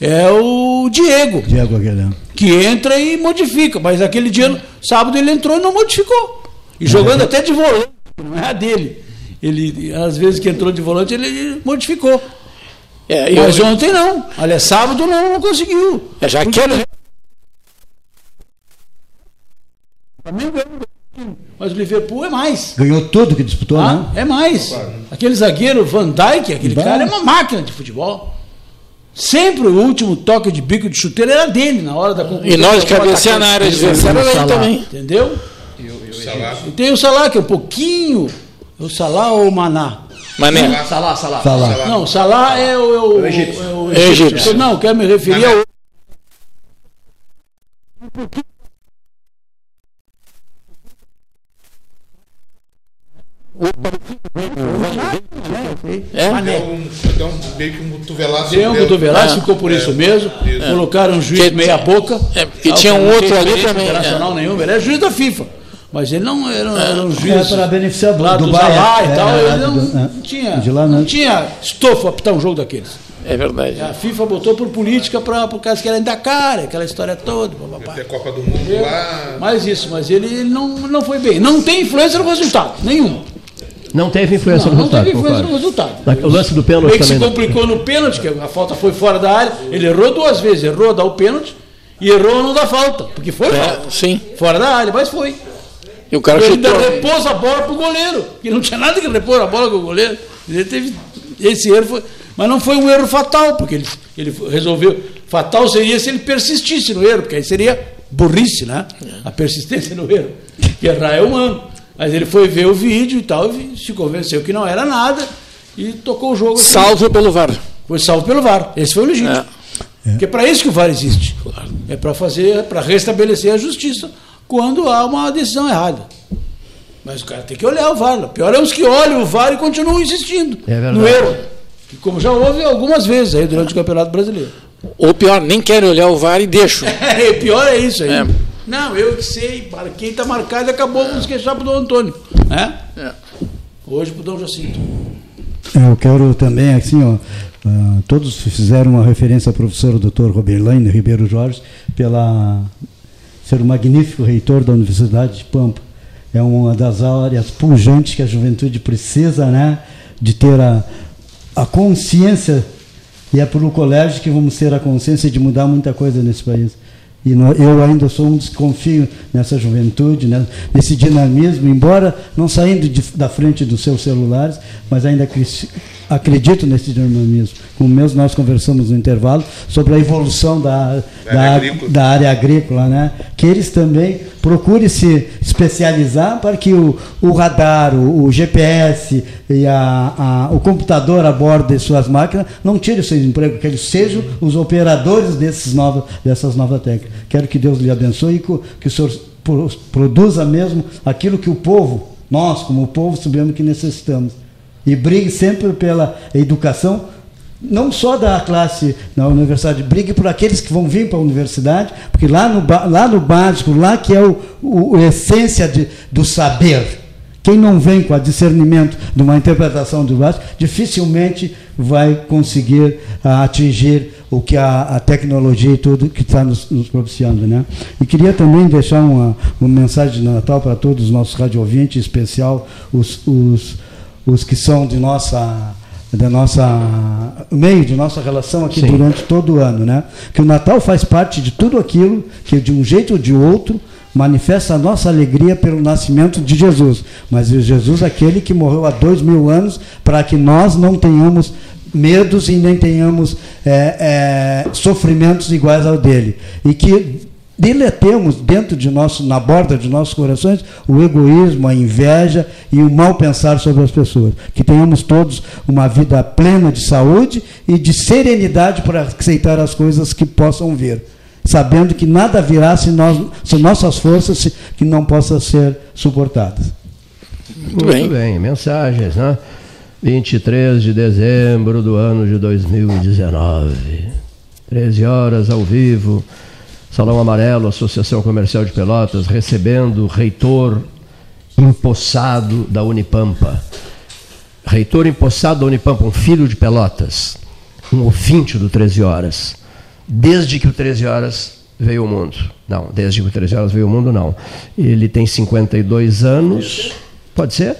é o Diego. Diego Aguilera. que entra e modifica. Mas aquele dia, sábado, ele entrou e não modificou. E jogando até de volante, não é a dele. Ele, às vezes que entrou de volante, ele modificou. É, eu- Mas ontem não. Aliás, sábado não, não conseguiu. Eu já quero. Flamengo ganhou. Mas o Liverpool é mais. Ganhou tudo que disputou, Ah, né? é mais. Aquele zagueiro Van Dijk, aquele cara é uma máquina de futebol. Sempre o último toque de bico de chuteiro era dele na hora da conclusão. E nós de cabecear na área adversária era Salah, também. Entendeu? E o Salah. E tem o Salah, que é um pouquinho. É o Salah ou o Maná? Mané. Salah, Salah. Salah. Não, o Salah é o, é o, o egípcio. é o É o egípcio. egípcio. Não, quero me referir ao. É? Mané. Deu um, deu um, meio que um cotovelaço. Deu um É. ficou por isso É. mesmo. Isso. Colocaram um juiz Que- meia boca. É, porque Ah, tinha um não outro ali também. Internacional nenhum, ele é juiz da FIFA. Mas ele não era, era um É juiz. para beneficiar lá do Dubai, Zalá é, e tal. é, ele é, não, do- é. não tinha, De lá, não né? tinha estofo a apitar um jogo daqueles. É verdade. A FIFA botou por política para por causa que era da cara, aquela história toda. Copa do Mundo lá. Mais isso, mas ele, ele não, não foi bem. Não tem influência no resultado, nenhum. Não teve influência Não, no não resultado. teve influência no resultado. O lance do pênalti Meio que se também. não. complicou no pênalti, que a falta foi fora da área. Ele errou duas vezes, errou a dar o pênalti e errou a não dar falta, porque foi É, falta. sim. Fora da área, mas foi. E o cara ele ainda chutou. repôs a bola pro goleiro, que não tinha nada que repor a bola com o goleiro. Ele teve esse erro, foi, mas não foi um erro fatal, porque ele, ele resolveu. Fatal seria se ele persistisse no erro, porque aí seria burrice, né? A persistência no erro. Que errar é humano. Mas ele foi ver o vídeo e tal, e se convenceu que não era nada e tocou o jogo. assim. Salvo pelo VAR. Foi salvo pelo VAR. Esse foi o legítimo. É. Porque é para isso que o VAR existe. É para fazer, para restabelecer a justiça quando há uma decisão errada. Mas o cara tem que olhar o VAR. O pior é os que olham o VAR e continuam insistindo É verdade. no erro. Que Como já houve algumas vezes aí durante o Campeonato Brasileiro. Ou pior, nem querem olhar o VAR e deixam. É, pior é isso aí. É. Não, eu que sei, marquei, está marcado acabou, vamos queixar para o Dom Antônio. Né? É. Hoje para o Dom Jacinto. Eu quero também, assim, ó, ah, todos fizeram uma referência ao professor Dr. Roberlaine Ribeiro Jorge pela ser um magnífico reitor da Universidade de Pampa. É uma das áreas pujantes que a juventude precisa, né, de ter a, a consciência e é pelo colégio que vamos ter a consciência de mudar muita coisa nesse país. E eu ainda sou um desconfio nessa juventude, né, nesse dinamismo, embora não saindo de- da frente dos seus celulares, mas ainda acredito nesse dinamismo. Como mesmo nós conversamos no intervalo sobre a evolução da, Da da, área agrícola. da área agrícola, né? que eles também procurem se especializar para que o, o radar, o, o GPS e a, a- o computador a bordo de suas máquinas não tirem o seu emprego, que eles sejam os operadores desses novos, dessas novas técnicas. Quero que Deus lhe abençoe e que, o- Senhor pro- produza mesmo aquilo que o povo, nós como povo, sabemos que necessitamos. E brigue sempre pela educação não só da classe na universidade, brigue por aqueles que vão vir para a universidade, porque lá no, lá no básico, lá que é o, o, a essência de, do saber. Quem não vem com a discernimento de uma interpretação do básico, dificilmente vai conseguir ah, atingir o que a, a tecnologia e tudo que está nos, nos propiciando. Né? E queria também deixar uma, uma mensagem de Natal para todos os nossos rádio ouvintes, em especial os, os, os que são de nossa da nossa meio de nossa relação aqui Sim. durante todo o ano, né? Que o Natal faz parte de tudo aquilo que de um jeito ou de outro manifesta a nossa alegria pelo nascimento de Jesus. Mas Jesus é aquele que morreu há dois mil anos para que nós não tenhamos medos e nem tenhamos é, é, sofrimentos iguais ao dele e que deletemos dentro de nosso, na borda de nossos corações, o egoísmo, a inveja e o mal pensar sobre as pessoas. Que tenhamos todos uma vida plena de saúde e de serenidade para aceitar as coisas que possam vir, sabendo que nada virá se, nós, se nossas forças se, que não possam ser suportadas. Muito bem. mensagens, né? 23 de dezembro do ano de 2019. 13 horas ao vivo. Salão Amarelo, Associação Comercial de Pelotas, recebendo o reitor empossado da Unipampa. Reitor empossado da Unipampa, um filho de Pelotas, um ouvinte do 13 Horas. Desde que o 13 Horas veio ao mundo. Não, desde que o 13 Horas veio ao mundo, não. Ele tem 52 anos. Pode ser?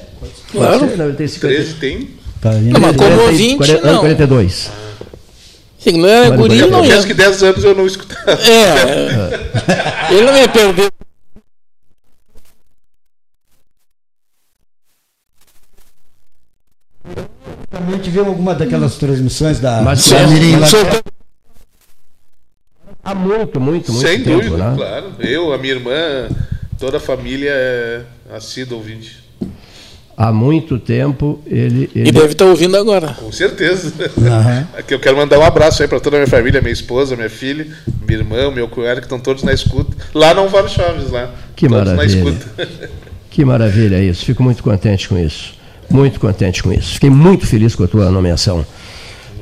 Claro. Pode ser? Não, ele tem 50... 13 tem. Não, mas como 40, ouvinte, 40, não. 42. Sim, não era Mas guri, não ia. Que 10 anos eu não escutava. É. Ele não ia perder. Também tivemos alguma daquelas transmissões da, Mas da Mirim lá- soltando- Há muito, muito, muito Sem tempo, dúvida, né? claro. Eu, a minha irmã, toda a família é assídua ouvinte. Há muito tempo ele. ele... E deve estar ouvindo agora. Com certeza. Aqui eu quero mandar um abraço aí para toda a minha família, minha esposa, minha filha, minha irmã, meu cunhado, que estão todos na escuta. Lá não Vale Chaves, lá. Que todos maravilha. na escuta. Que maravilha isso. Fico muito contente com isso. Muito contente com isso. Fiquei muito feliz com a tua nomeação.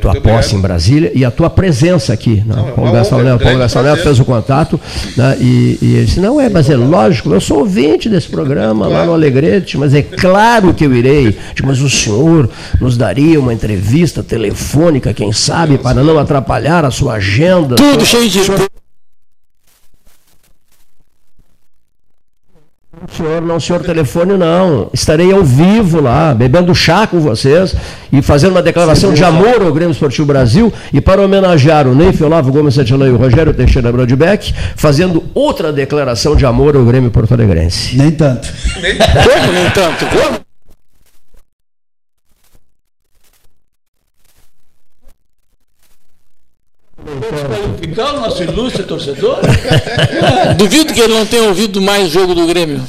Tua obrigado. posse em Brasília e a tua presença aqui. Né? Não, é o Paulo uma Gastão honra, Neto, Paulo grande Gastão Neto prazer. fez o contato né? e, e ele disse: Não, é, mas é lógico, eu sou ouvinte desse programa lá no Alegrete, mas é claro que eu irei. Digo, mas o senhor nos daria uma entrevista telefônica, quem sabe, para não atrapalhar a sua agenda. Tudo cheio de. Senhor, não, senhor telefone não. Estarei ao vivo lá, bebendo chá com vocês e fazendo uma declaração de amor ao Grêmio Esportivo Brasil e para homenagear o Neif Olavo Gomes Santillan e o Rogério Teixeira Brodbeck, fazendo outra declaração de amor ao Grêmio Porto Alegrense. Nem tanto. Como, no entanto? Como? Ficar o nosso ilustre torcedor? Duvido que ele não tenha ouvido mais jogo do Grêmio.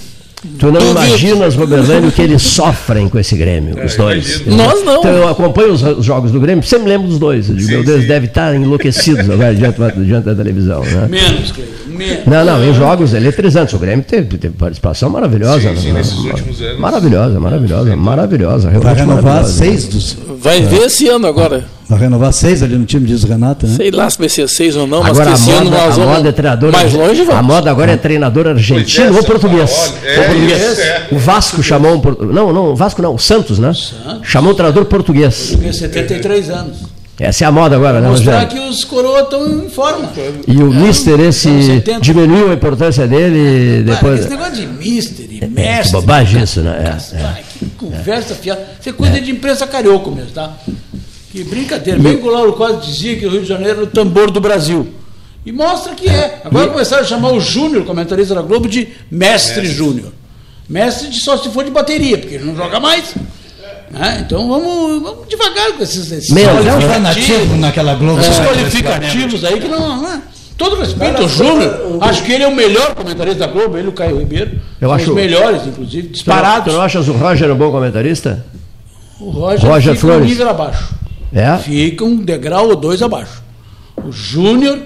Tu não Duvido. imaginas, Roberlânio, o que eles sofrem com esse Grêmio, os dois. imagino. Nós não. Então eu acompanho os, os jogos do Grêmio, sempre me lembro dos dois. Eu digo, meu Deus, deve estar enlouquecidos agora diante, diante da televisão. Né? Menos, Cleiton, menos. Não, não, em jogos eletrizantes. O Grêmio teve, teve participação maravilhosa. Sim, sim, né? nesses últimos anos. Maravilhosa, maravilhosa, maravilhosa. Vai realmente renovar maravilhosa. seis dos. Vai ver esse ano agora. Vai renovar seis ali no time, diz o Renato, né? Sei lá se vai ser seis ou não, mas Agora que a ano moda, nós a moda é treinador mais longe, A vamos. moda agora é treinador argentino Pois é, ou português. É, Ou português. é. O Vasco chamou um não, não, o Vasco não, o Santos, né? Chamou um treinador português. Tem 73 anos. Essa é a moda agora, né, Mostrar Rogério? que os coroas estão em forma. E o Mister esse 70. diminuiu a importância dele Cara, depois. esse negócio de mister e É, que mestre. bobagem isso, né? É, é. Cara, que conversa fiada. Isso é coisa de imprensa carioca mesmo, tá? Que brincadeira. Bem que o Lauro quase dizia que o Rio de Janeiro era o tambor do Brasil. E mostra que é. Agora começaram a chamar o Júnior, comentarista da Globo, de mestre Júnior. Mestre de só se for de bateria, porque ele não joga mais. Né? Então vamos, vamos devagar com esses, esses Meu, um fanativo naquela Globo. Esses né? qualificativos aí que não. não é. Todo respeito ao Júnior, acho que ele é o melhor comentarista da Globo, ele e o Caio Ribeiro. Eu são acho- os melhores, inclusive, Tu não, disparados. tu não achas o Roger um bom comentarista? O Roger, Roger fica Flores. um nível abaixo. É? Fica um degrau ou dois abaixo. O Júnior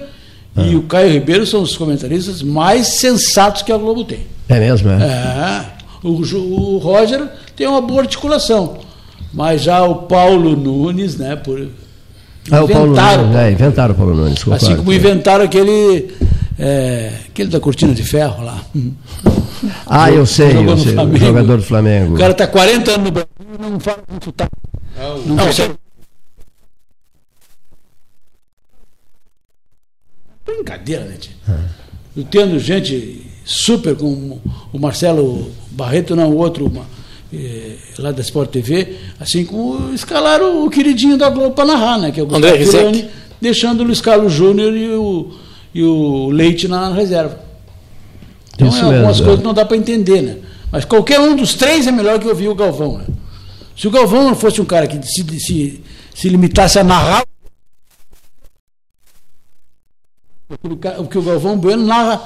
Ah. e o Caio Ribeiro são os comentaristas mais sensatos que a Globo tem. É mesmo, é? É. O, o Roger tem uma boa articulação. Mas já o Paulo Nunes, né? Por, Ah, o Paulo inventaram. Nunes. É, inventaram o Paulo Nunes. concordo. Assim como inventaram aquele. é, aquele da cortina de ferro lá. Ah, eu sei, eu sei. O jogador do Flamengo. O cara está 40 anos no Brasil e não fala com sotaque. Não consegue. Brincadeira, né, tio? Eu tendo gente super como o Marcelo Barreto, não, o outro eh, lá da Sport TV, assim como escalaram o queridinho da Globo para narrar, né? Que é o André Gustavo. Pirani, deixando o Luiz Carlos Júnior e o, e o Leite na reserva. Então, Isso é, algumas mesmo, é. coisas não dá para entender, né? Mas qualquer um dos três é melhor que ouvir o Galvão, né? Se o Galvão não fosse um cara que se, se, se limitasse a narrar. Aquele ca- O que o Galvão Bueno narra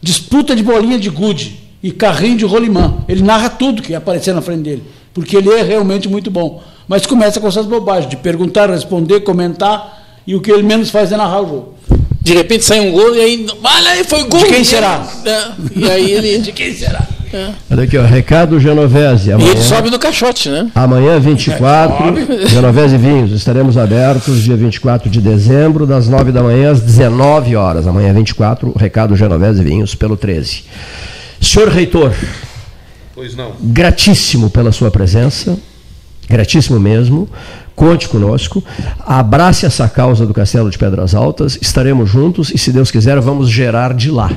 disputa de bolinha de gude e carrinho de rolimã. Ele narra tudo que aparecer na frente dele, porque ele é realmente muito bom. Mas começa com essas bobagens de perguntar, responder, comentar e o que ele menos faz é narrar o jogo. De repente sai um gol e aí. Olha aí, foi gol. De quem E- será? É, E aí ele. De quem será? É. Olha aqui, ó, Recado Genovese. E Amanhã, ele sobe no caixote, né? amanhã 24, Sobe. Genovese Vinhos. Estaremos abertos dia 24 de dezembro, das 9 da manhã às 19 horas. Amanhã 24, Recado Genovese Vinhos, pelo 13. Senhor Reitor, Pois não. gratíssimo pela sua presença, gratíssimo mesmo. Conte conosco, abrace essa causa do Castelo de Pedras Altas, estaremos juntos e, se Deus quiser, vamos gerar de lá.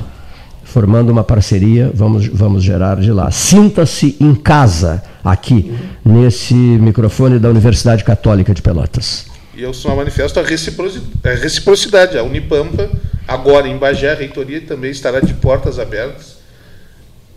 Formando uma parceria, vamos, vamos gerar de lá. Sinta-se em casa, aqui, nesse microfone da Universidade Católica de Pelotas. E eu só manifesto a reciproci- a reciprocidade. A Unipampa, agora em Bagé, a reitoria também estará de portas abertas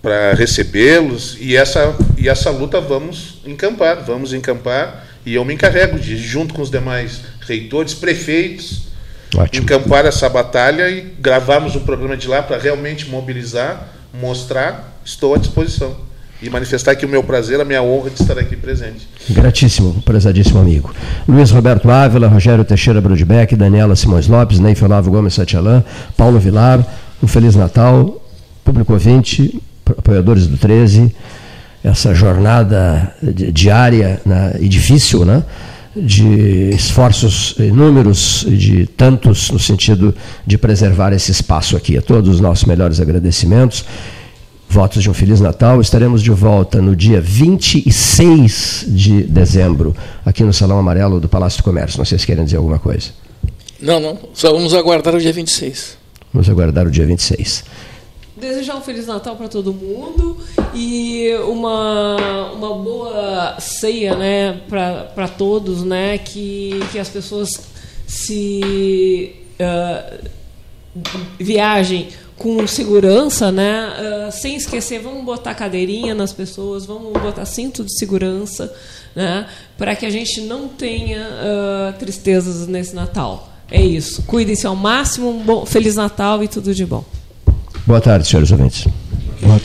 para recebê-los. E essa, e essa luta vamos encampar, vamos encampar. E eu me encarrego de, junto com os demais reitores, prefeitos, Ótimo. encampar essa batalha e gravarmos o programa de lá para realmente mobilizar, mostrar. Estou à disposição. E manifestar aqui o meu prazer, a minha honra de estar aqui presente. Gratíssimo, prezadíssimo amigo. Luiz Roberto Ávila, Rogério Teixeira Brudbeck, Daniela Simões Lopes, Ney Olavo Gomes Satialã, Paulo Vilar, um Feliz Natal, público ouvinte, apoiadores do 13, essa jornada di- diária né, e difícil, né? de esforços inúmeros, de tantos no sentido de preservar esse espaço aqui. A todos os nossos melhores agradecimentos. Votos de um Feliz Natal. Estaremos de volta no dia 26 de dezembro, aqui no Salão Amarelo do Palácio do Comércio. Não sei se querem dizer alguma coisa. Não, não. Só vamos aguardar o dia 26. Vamos aguardar o dia 26. Desejar um Feliz Natal para todo mundo e uma, uma boa ceia né, para todos, né, que, que as pessoas se ah, viajem com segurança, né, ah, sem esquecer, vamos botar cadeirinha nas pessoas, vamos botar cinto de segurança, né, para que a gente não tenha ah, tristezas nesse Natal. É isso. Cuidem-se ao máximo. Um bom, Feliz Natal e tudo de bom. Boa tarde, senhores ouvintes. Boa tarde.